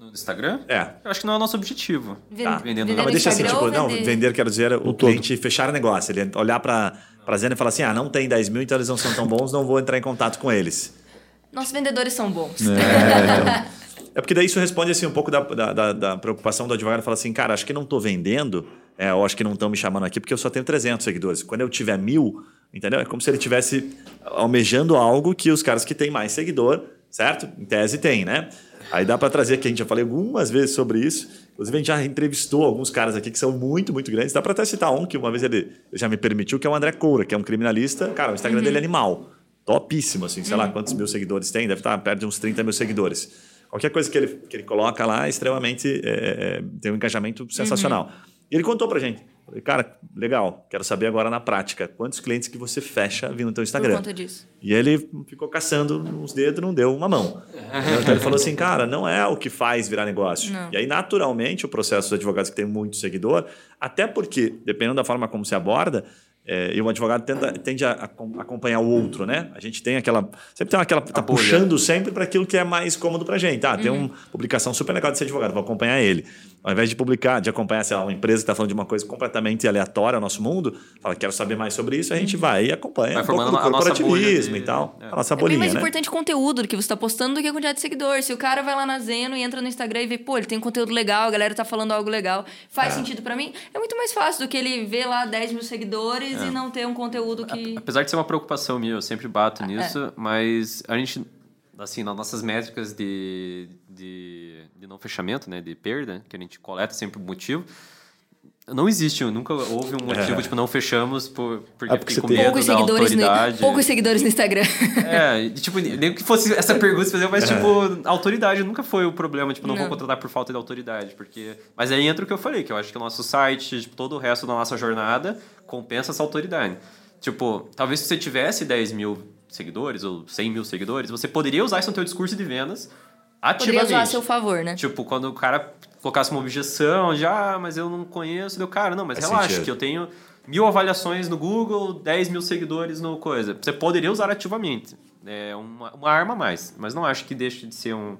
No Instagram? É. Eu acho que não é o nosso objetivo. Tá. Vendendo vender mas deixa assim, tipo, não, vender, quero dizer, o, o cliente todo. fechar o negócio. Ele olhar para a Zena e falar assim: ah, não tem 10 mil, então eles não são tão bons, não vou entrar em contato com eles. Nossos vendedores são bons. É, então, é porque daí isso responde assim um pouco da, da, da, da preocupação do advogado. Fala assim, cara, acho que não estou vendendo, é, ou acho que não estão me chamando aqui porque eu só tenho 300 seguidores. Quando eu tiver mil, entendeu? É como se ele estivesse almejando algo que os caras que têm mais seguidor, certo? Em tese tem, né? Aí dá para trazer aqui, a gente já falei algumas vezes sobre isso. Inclusive, a gente já entrevistou alguns caras aqui que são muito, muito grandes. Dá para até citar um que uma vez ele já me permitiu, que é o André Coura, que é um criminalista. Cara, o Instagram uhum. dele é animal. Topíssimo, assim. Sei uhum. lá quantos mil seguidores tem. Deve estar perto de uns 30 mil seguidores. Qualquer coisa que ele, que ele coloca lá é extremamente... É, é, tem um engajamento sensacional. Uhum. E ele contou pra gente. Falei, cara, legal, quero saber agora na prática, quantos clientes que você fecha vindo no teu Instagram? Por conta disso. E ele ficou caçando uns dedos, não deu uma mão. então ele falou assim, cara, não é o que faz virar negócio. Não. E aí, naturalmente, o processo dos advogados que tem muito seguidor, até porque, dependendo da forma como se aborda, É, e o advogado tenda, tende a, a, acompanhar o outro, né? A gente tem aquela. Sempre tem aquela. Tá puxando sempre para aquilo que é mais cômodo pra gente. Ah, tem uma publicação super legal de ser advogado, vou acompanhar ele. Ao invés de publicar, de acompanhar, sei lá, uma empresa que está falando de uma coisa completamente aleatória ao nosso mundo, fala, quero saber mais sobre isso, a gente vai e acompanha Vai um pouco do formando a nossa corporativismo bolha de- e tal. é. A nossa É bem bolinha, mais né? importante o conteúdo do que você tá postando do que a quantidade de seguidores. Se o cara vai lá na Zeno e entra no Instagram e vê, pô, ele tem um conteúdo legal, a galera tá falando algo legal, faz sentido pra mim, é muito mais fácil do que ele ver lá 10 mil seguidores É. e não ter um conteúdo que. Apesar de ser uma preocupação minha, eu sempre bato É. nisso, mas a gente, assim, nas nossas métricas de, de, de não fechamento, né, de perda, que a gente coleta sempre o motivo, não existe, nunca houve um motivo, tipo, não fechamos por, porque, Ah, porque fiquei com medo Poucos da seguidores, no, autoridade. poucos seguidores no Instagram. É, e, tipo, nem que fosse essa pergunta, fazer, mas, tipo, autoridade nunca foi o problema. Tipo, não, vou Não. contratar por falta de autoridade. porque Mas aí entra o que eu falei, que eu acho que o nosso site, tipo, todo o resto da nossa jornada compensa essa autoridade. Tipo, talvez se você tivesse 10 mil seguidores ou 100 mil seguidores, você poderia usar isso no teu discurso de vendas Poderia ativamente. usar a seu favor, né? Tipo, quando o cara colocasse uma objeção, já, ah, mas eu não conheço, deu cara, não, mas Faz relaxa, sentido. que eu tenho mil avaliações no Google, 10 mil seguidores no coisa. Você poderia usar ativamente. É uma, uma arma a mais, mas não acho que deixe de ser um.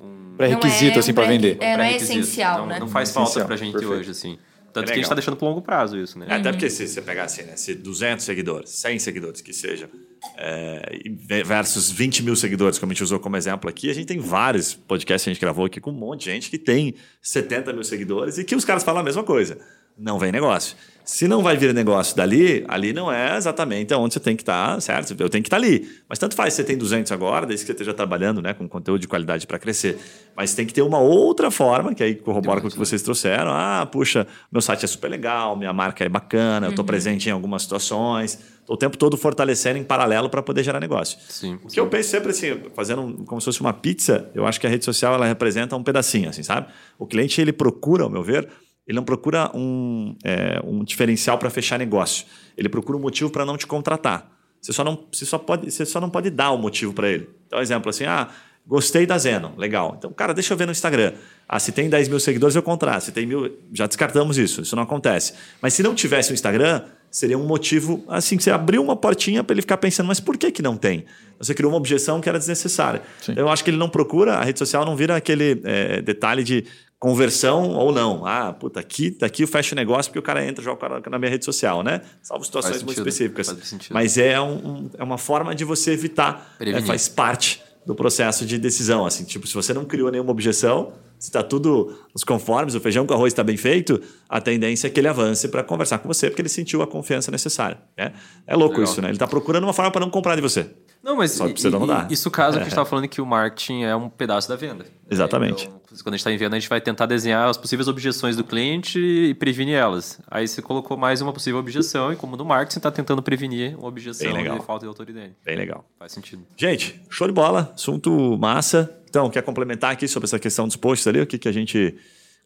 um Pré-requisito, é assim, um pra pré- vender. É, não é essencial, não, né? Não faz falta pra gente perfeito. hoje, assim. Tanto É que a gente legal. tá deixando pro longo prazo isso, né? É, Até porque se você pegar assim, né? Se 200 seguidores, 100 seguidores que seja, é, versus 20 mil seguidores, como a gente usou como exemplo aqui, a gente tem vários podcasts que a gente gravou aqui com um monte de gente que tem 70 mil seguidores e que os caras falam a mesma coisa. Não vem negócio. Se não vai vir negócio dali, ali não é exatamente onde você tem que estar, certo? Eu tenho que estar ali. Mas tanto faz se você tem 200 agora, desde que você esteja trabalhando né, com conteúdo de qualidade para crescer. Mas tem que ter uma outra forma, que aí corrobora com o que vocês trouxeram. Ah, puxa, meu site é super legal, minha marca é bacana, eu estou presente em algumas situações. Estou o tempo todo fortalecendo em paralelo para poder gerar negócio. Sim. O que eu penso sempre assim, fazendo como se fosse uma pizza, eu acho que a rede social ela representa um pedacinho, assim, sabe? O cliente ele procura, ao meu ver, ele não procura um, é, um diferencial para fechar negócio. Ele procura um motivo para não te contratar. Você só não, você só pode, você só não pode dar o motivo para ele. Então, exemplo assim, ah, gostei da Zeno, legal. Então, cara, deixa eu ver no Instagram. Ah, se tem 10 mil seguidores, eu contrato. Se tem mil, já descartamos isso. Isso não acontece. Mas se não tivesse o Instagram, seria um motivo, assim, que você abriu uma portinha para ele ficar pensando, mas por que, que não tem? Você criou uma objeção que era desnecessária. Sim. Eu acho que ele não procura, a rede social não vira aquele é, detalhe de conversão ou não. Ah, puta, aqui, aqui eu fecho o negócio porque o cara entra joga na minha rede social, né? Salvo situações Faz muito sentido, específicas. sentido. Mas é, um- é uma forma de você evitar, é, faz parte do processo de decisão. Assim, tipo, se você não criou nenhuma objeção, se está tudo nos conformes, o feijão com arroz está bem feito, a tendência é que ele avance para conversar com você, porque ele sentiu a confiança necessária. Né? É louco Legal. isso, né? Ele está procurando uma forma para não comprar de você. Não, mas Só precisa mudar. isso caso que a gente estava falando que o marketing é um pedaço da venda. Exatamente. Então, quando a gente está em venda, a gente vai tentar desenhar as possíveis objeções do cliente e prevenir elas. Aí você colocou mais uma possível objeção e como no marketing está tentando prevenir uma objeção de falta de autoridade. Bem legal. Faz sentido. Gente, show de bola, assunto massa. Então, quer complementar aqui sobre essa questão dos posts ali? O que, que a gente.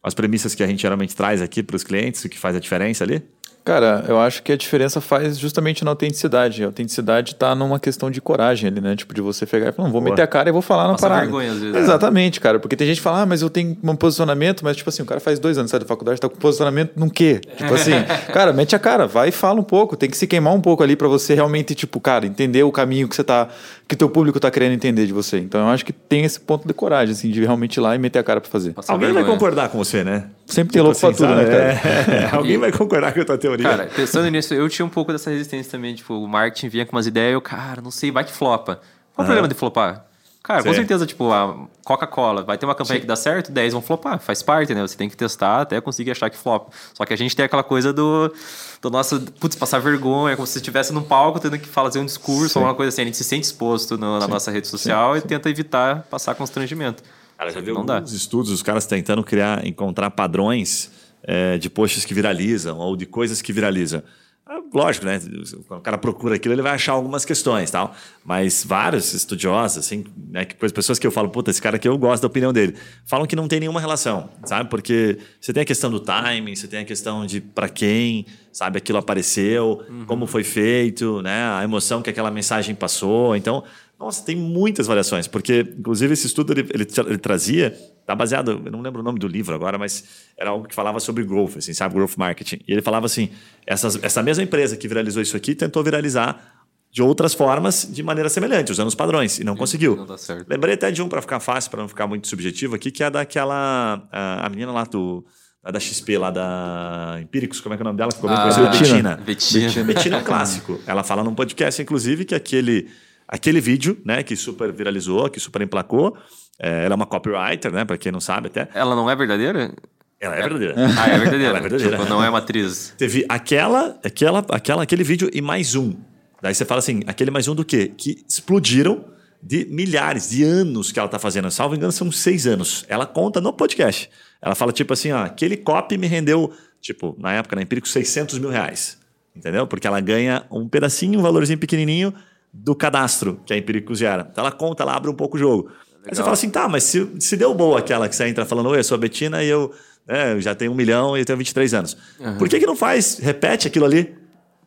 As premissas que a gente geralmente traz aqui para os clientes, o que faz a diferença ali? Cara, eu acho que a diferença faz justamente na autenticidade. A autenticidade tá numa questão de coragem ali, né? Tipo, de você pegar e falar, não, vou Boa. meter a cara e vou falar na Passa parada. vergonha, às vezes. né? Exatamente, cara. Porque tem gente que fala, ah, mas eu tenho um posicionamento, mas tipo assim, o cara faz dois anos, sai da faculdade, tá com posicionamento num quê? Tipo assim, cara, mete a cara, vai e fala um pouco. Tem que se queimar um pouco ali pra você realmente, tipo, cara, entender o caminho que você tá, que teu público tá querendo entender de você. Então eu acho que tem esse ponto de coragem, assim, de realmente ir lá e meter a cara pra fazer. Alguém vai vergonha. concordar com você, né? Sempre tem louco pra tudo, sabe? né, cara? É, alguém vai concordar com a tua teoria. Cara, pensando nisso, eu tinha um pouco dessa resistência também. Tipo, o marketing vinha com umas ideias eu, cara, não sei, vai que flopa. Qual o problema de flopar? Cara, com Sim. certeza, tipo, a Coca-Cola vai ter uma campanha que dá certo, 10 vão flopar. Faz parte, né? Você tem que testar até conseguir achar que flopa. Só que a gente tem aquela coisa do, do nosso, putz, passar vergonha, como se estivesse num palco tendo que fazer um discurso ou uma coisa assim. A gente se sente exposto no- na nossa rede social e tenta evitar passar constrangimento. Cara, já viu Não dá. alguns estudos, os caras tentando criar, encontrar padrões é, de posts que viralizam ou de coisas que viralizam. Ah, Lógico, né? Quando o cara procura aquilo, ele vai achar algumas questões tal. Mas vários estudiosos, assim, né? Que, pessoas que eu falo, puta, esse cara aqui eu gosto da opinião dele, falam que não tem nenhuma relação, sabe? Porque você tem a questão do timing, você tem a questão de para quem, sabe, aquilo apareceu, como foi feito, né? A emoção que aquela mensagem passou. Então, nossa, tem muitas variações, porque, inclusive, esse estudo ele, ele, ele trazia tá baseado, eu não lembro o nome do livro agora, mas era algo que falava sobre growth, assim, sabe, growth marketing. E ele falava assim, essas, essa mesma empresa que viralizou isso aqui tentou viralizar de outras formas, de maneira semelhante, usando os padrões, e não conseguiu. Não dá certo. Lembrei até de um para ficar fácil, para não ficar muito subjetivo aqui, que é daquela a, a menina lá do da XP lá da Empíricos, como é que é o nome dela? Ficou bem Ah, conhecida, Betina. Betina. Betina. Betina é um clássico. Ela fala num podcast, inclusive, que aquele, aquele vídeo, né, que super viralizou, que super emplacou, é, ela é uma copywriter, né, para quem não sabe até. Ela não é verdadeira? Ela é verdadeira. Ah, é verdadeira. Ela é verdadeira. Tipo, não é uma atriz. Teve aquela, aquela, aquela, aquele vídeo e mais um. Daí você fala assim, aquele mais um do quê? Que explodiram de milhares, de anos que ela tá fazendo. Salvo engano, são seis anos. Ela conta no podcast. Ela fala tipo assim, ó, aquele copy me rendeu, tipo, na época, na Empírico, 600 mil reais. Entendeu? Porque ela ganha um pedacinho, um valorzinho pequenininho do cadastro que a Empíricos gera. Então ela conta, ela abre um pouco o jogo. Aí você fala assim, tá, mas se, se deu boa aquela que você entra falando, oi, eu sou a Betina e eu, eu já tenho um milhão e eu tenho 23 anos. Por que, que não faz, repete aquilo ali?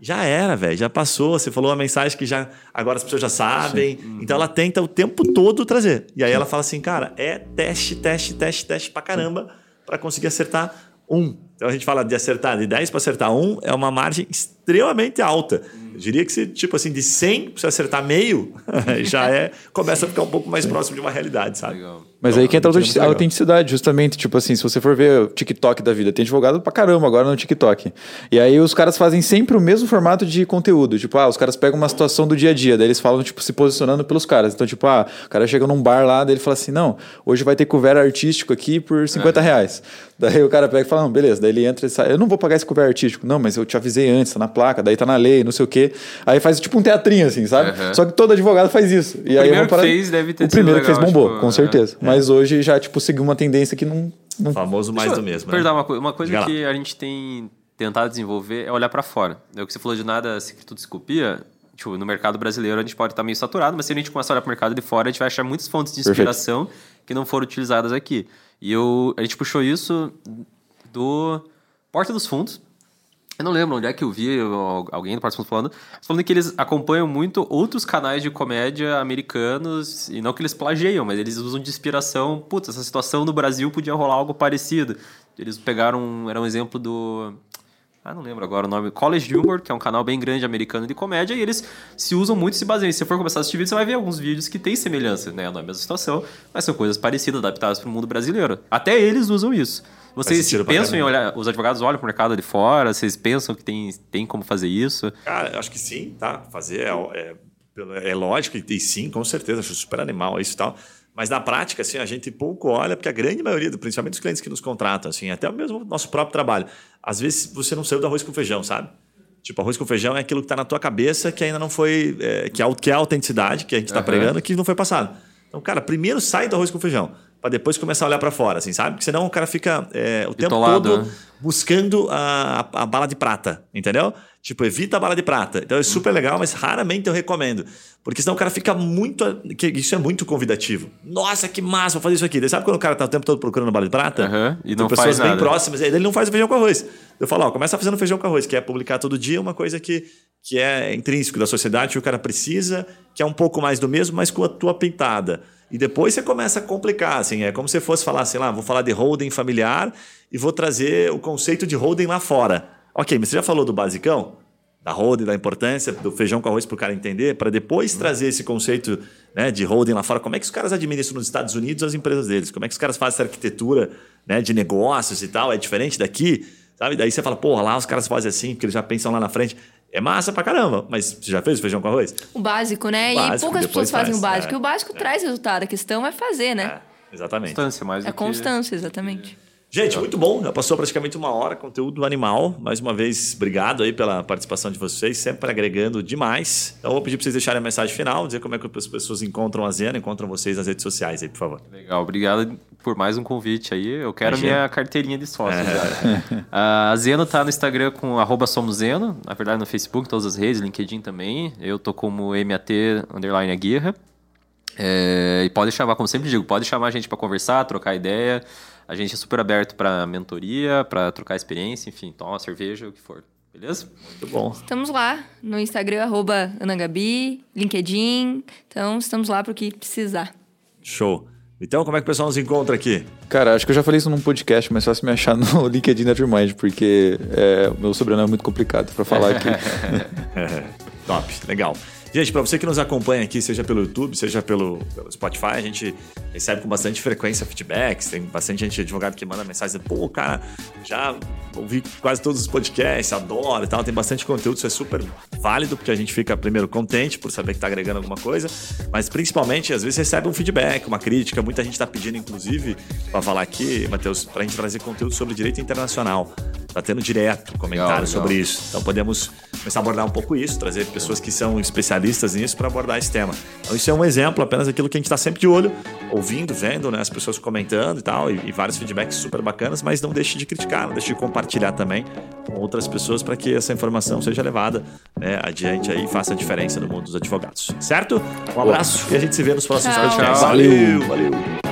Já era, velho, já passou. Você falou uma mensagem que já agora as pessoas já sabem. Então ela tenta o tempo todo trazer. E aí ela fala assim, cara, é teste, teste, teste, teste pra caramba para conseguir acertar um. Então a gente fala de acertar de 10 para acertar um, é uma margem extremamente alta. Eu diria que se, tipo assim, de 100 para você acertar meio, já é, começa a ficar um pouco mais próximo de uma realidade, sabe? Legal. Mas Então, aí que entra a autenticidade, justamente. Tipo assim, se você for ver o TikTok da vida, tem advogado pra caramba agora no TikTok. E aí os caras fazem sempre o mesmo formato de conteúdo. Tipo, ah, os caras pegam uma situação do dia a dia, daí eles falam, tipo, se posicionando pelos caras. Então, tipo, ah, o cara chega num bar lá, daí ele fala assim: não, hoje vai ter cover artístico aqui por 50 reais. Daí o cara pega e fala, não, beleza. Daí ele entra e sai, eu não vou pagar esse cover artístico. Não, mas eu te avisei antes, tá na placa, daí tá na lei, não sei o quê. Aí faz tipo um teatrinho, assim, sabe? Uhum. Só que todo advogado faz isso. E aí é primeiro que fez deve ter O primeiro que legal, fez bombou, tipo, com é. Mas hoje já, tipo, seguiu uma tendência que não. não... O famoso mais Deixa do eu mesmo. né? Perguntar uma, coi- uma coisa Diga lá. que a gente tem tentado desenvolver é olhar pra fora. É o que você falou de nada se tudo se copia. Tipo, no mercado brasileiro a gente pode estar meio saturado, mas se a gente começar a olhar pro mercado de fora, a gente vai achar muitas fontes de Perfeito. inspiração que não foram utilizadas aqui. E eu, a gente puxou isso do Porta dos Fundos. Eu não lembro onde é que eu vi alguém do Fundos falando, falando que eles acompanham muito outros canais de comédia americanos, e não que eles plagiam, mas eles usam de inspiração. Putz, essa situação no Brasil podia rolar algo parecido. Eles pegaram, era um exemplo do. Ah, não lembro agora o nome. College Humor, que é um canal bem grande americano de comédia, e eles se usam muito se baseiam. Se você for começar a assistir vídeos, você vai ver alguns vídeos que têm semelhança, né? Não é a mesma situação, mas são coisas parecidas, adaptadas para o mundo brasileiro. Até eles usam isso. Vocês pensam em olhar, os advogados olham para o mercado de fora, vocês pensam que tem, tem como fazer isso? Cara, eu acho que sim, tá? Fazer é, é, é lógico, e, sim, com certeza, acho super animal isso e tal. Mas na prática, assim, a gente pouco olha, porque a grande maioria, principalmente os clientes que nos contratam, assim, até mesmo o nosso próprio trabalho, às vezes você não saiu do arroz com feijão, sabe? Tipo, arroz com feijão é aquilo que está na tua cabeça que ainda não foi. é, que, é, a- que é a autenticidade que a gente está Aham. pregando que não foi passado. Então, cara, primeiro sai do arroz com feijão, para depois começar a olhar para fora, assim, sabe? Porque senão o cara fica é, o tempo todo né? buscando a, a, a bala de prata, entendeu? Tipo, evita a bala de prata. Então é super legal, mas raramente eu recomendo. Porque senão o cara fica muito. que Isso é muito convidativo. Nossa, que massa, vou fazer isso aqui. Daí Sabe quando o cara tá o tempo todo procurando bala de prata? Aham, e Tem não pessoas faz bem nada. próximas, e aí ele não faz o feijão com arroz. Eu falo, ó, começa fazendo feijão com arroz, que é publicar todo dia uma coisa que, que é intrínseco da sociedade, que o cara precisa, que é um pouco mais do mesmo, mas com a tua pintada. E depois você começa a complicar, assim, é como se fosse falar, sei lá, vou falar de holding familiar e vou trazer o conceito de holding lá fora. Ok, mas você já falou do basicão? Da holding, da importância do feijão com arroz para o cara entender, para depois trazer esse conceito né, de holding lá fora. Como é que os caras administram nos Estados Unidos as empresas deles? Como é que os caras fazem essa arquitetura né, de negócios e tal? É diferente daqui? Sabe? Daí você fala, porra, lá os caras fazem assim, porque eles já pensam lá na frente. É massa pra caramba, mas você já fez o feijão com arroz? O básico, né? O e básico, poucas depois pessoas fazem o faz, básico. é. E o básico traz resultado. A questão é fazer, né? É, exatamente. Constância, mais É, do a que- constância, exatamente. Gente, muito bom. Já passou praticamente uma hora, conteúdo animal. Mais uma vez, obrigado aí pela participação de vocês, sempre agregando demais. Então, vou pedir para vocês deixarem a mensagem final, dizer como é que as pessoas encontram a Zena, encontram vocês nas redes sociais aí, por favor. Legal, obrigado por mais um convite aí. Eu quero Imagina. minha carteirinha de sócio já. a Zeno tá no Instagram com arroba somozeno, na verdade no Facebook, todas as redes, LinkedIn também. Eu tô como MAT underline Aguirre. É, e pode chamar, como sempre digo, pode chamar a gente para conversar, trocar ideia. A gente é super aberto para mentoria, para trocar experiência, enfim, tomar cerveja, o que for. Beleza? Muito bom. Estamos lá no Instagram, arroba Anagabi, LinkedIn. Então, estamos lá para o que precisar. Show. Então, como é que o pessoal nos encontra aqui? Cara, acho que eu já falei isso num podcast, mas só se me achar no LinkedIn Dreammind, porque é, meu sobrenome é muito complicado para falar aqui. Top, legal. Gente, para você que nos acompanha aqui, seja pelo YouTube, seja pelo, pelo, Spotify, a gente recebe com bastante frequência feedbacks. Tem bastante gente advogado que manda mensagem, pô, cara, já ouvi quase todos os podcasts, adoro e tal. Tem bastante conteúdo, isso é super válido, porque a gente fica, primeiro, contente por saber que está agregando alguma coisa, mas principalmente, às vezes, recebe um feedback, uma crítica. Muita gente está pedindo, inclusive, para falar aqui, Matheus, para a gente trazer conteúdo sobre direito internacional. Está tendo direto comentário legal, legal. sobre isso. Então podemos começar a abordar um pouco isso, trazer pessoas que são especialistas nisso para abordar esse tema. Então isso é um exemplo apenas daquilo que a gente está sempre de olho, ouvindo, vendo, né, as pessoas comentando e tal, e, e, vários feedbacks super bacanas, mas não deixe de criticar, não deixe de compartilhar também com outras pessoas para que essa informação seja levada né, adiante aí e faça a diferença no mundo dos advogados. Certo? Um abraço Boa. e a gente se vê nos próximos podcasts. Valeu, valeu.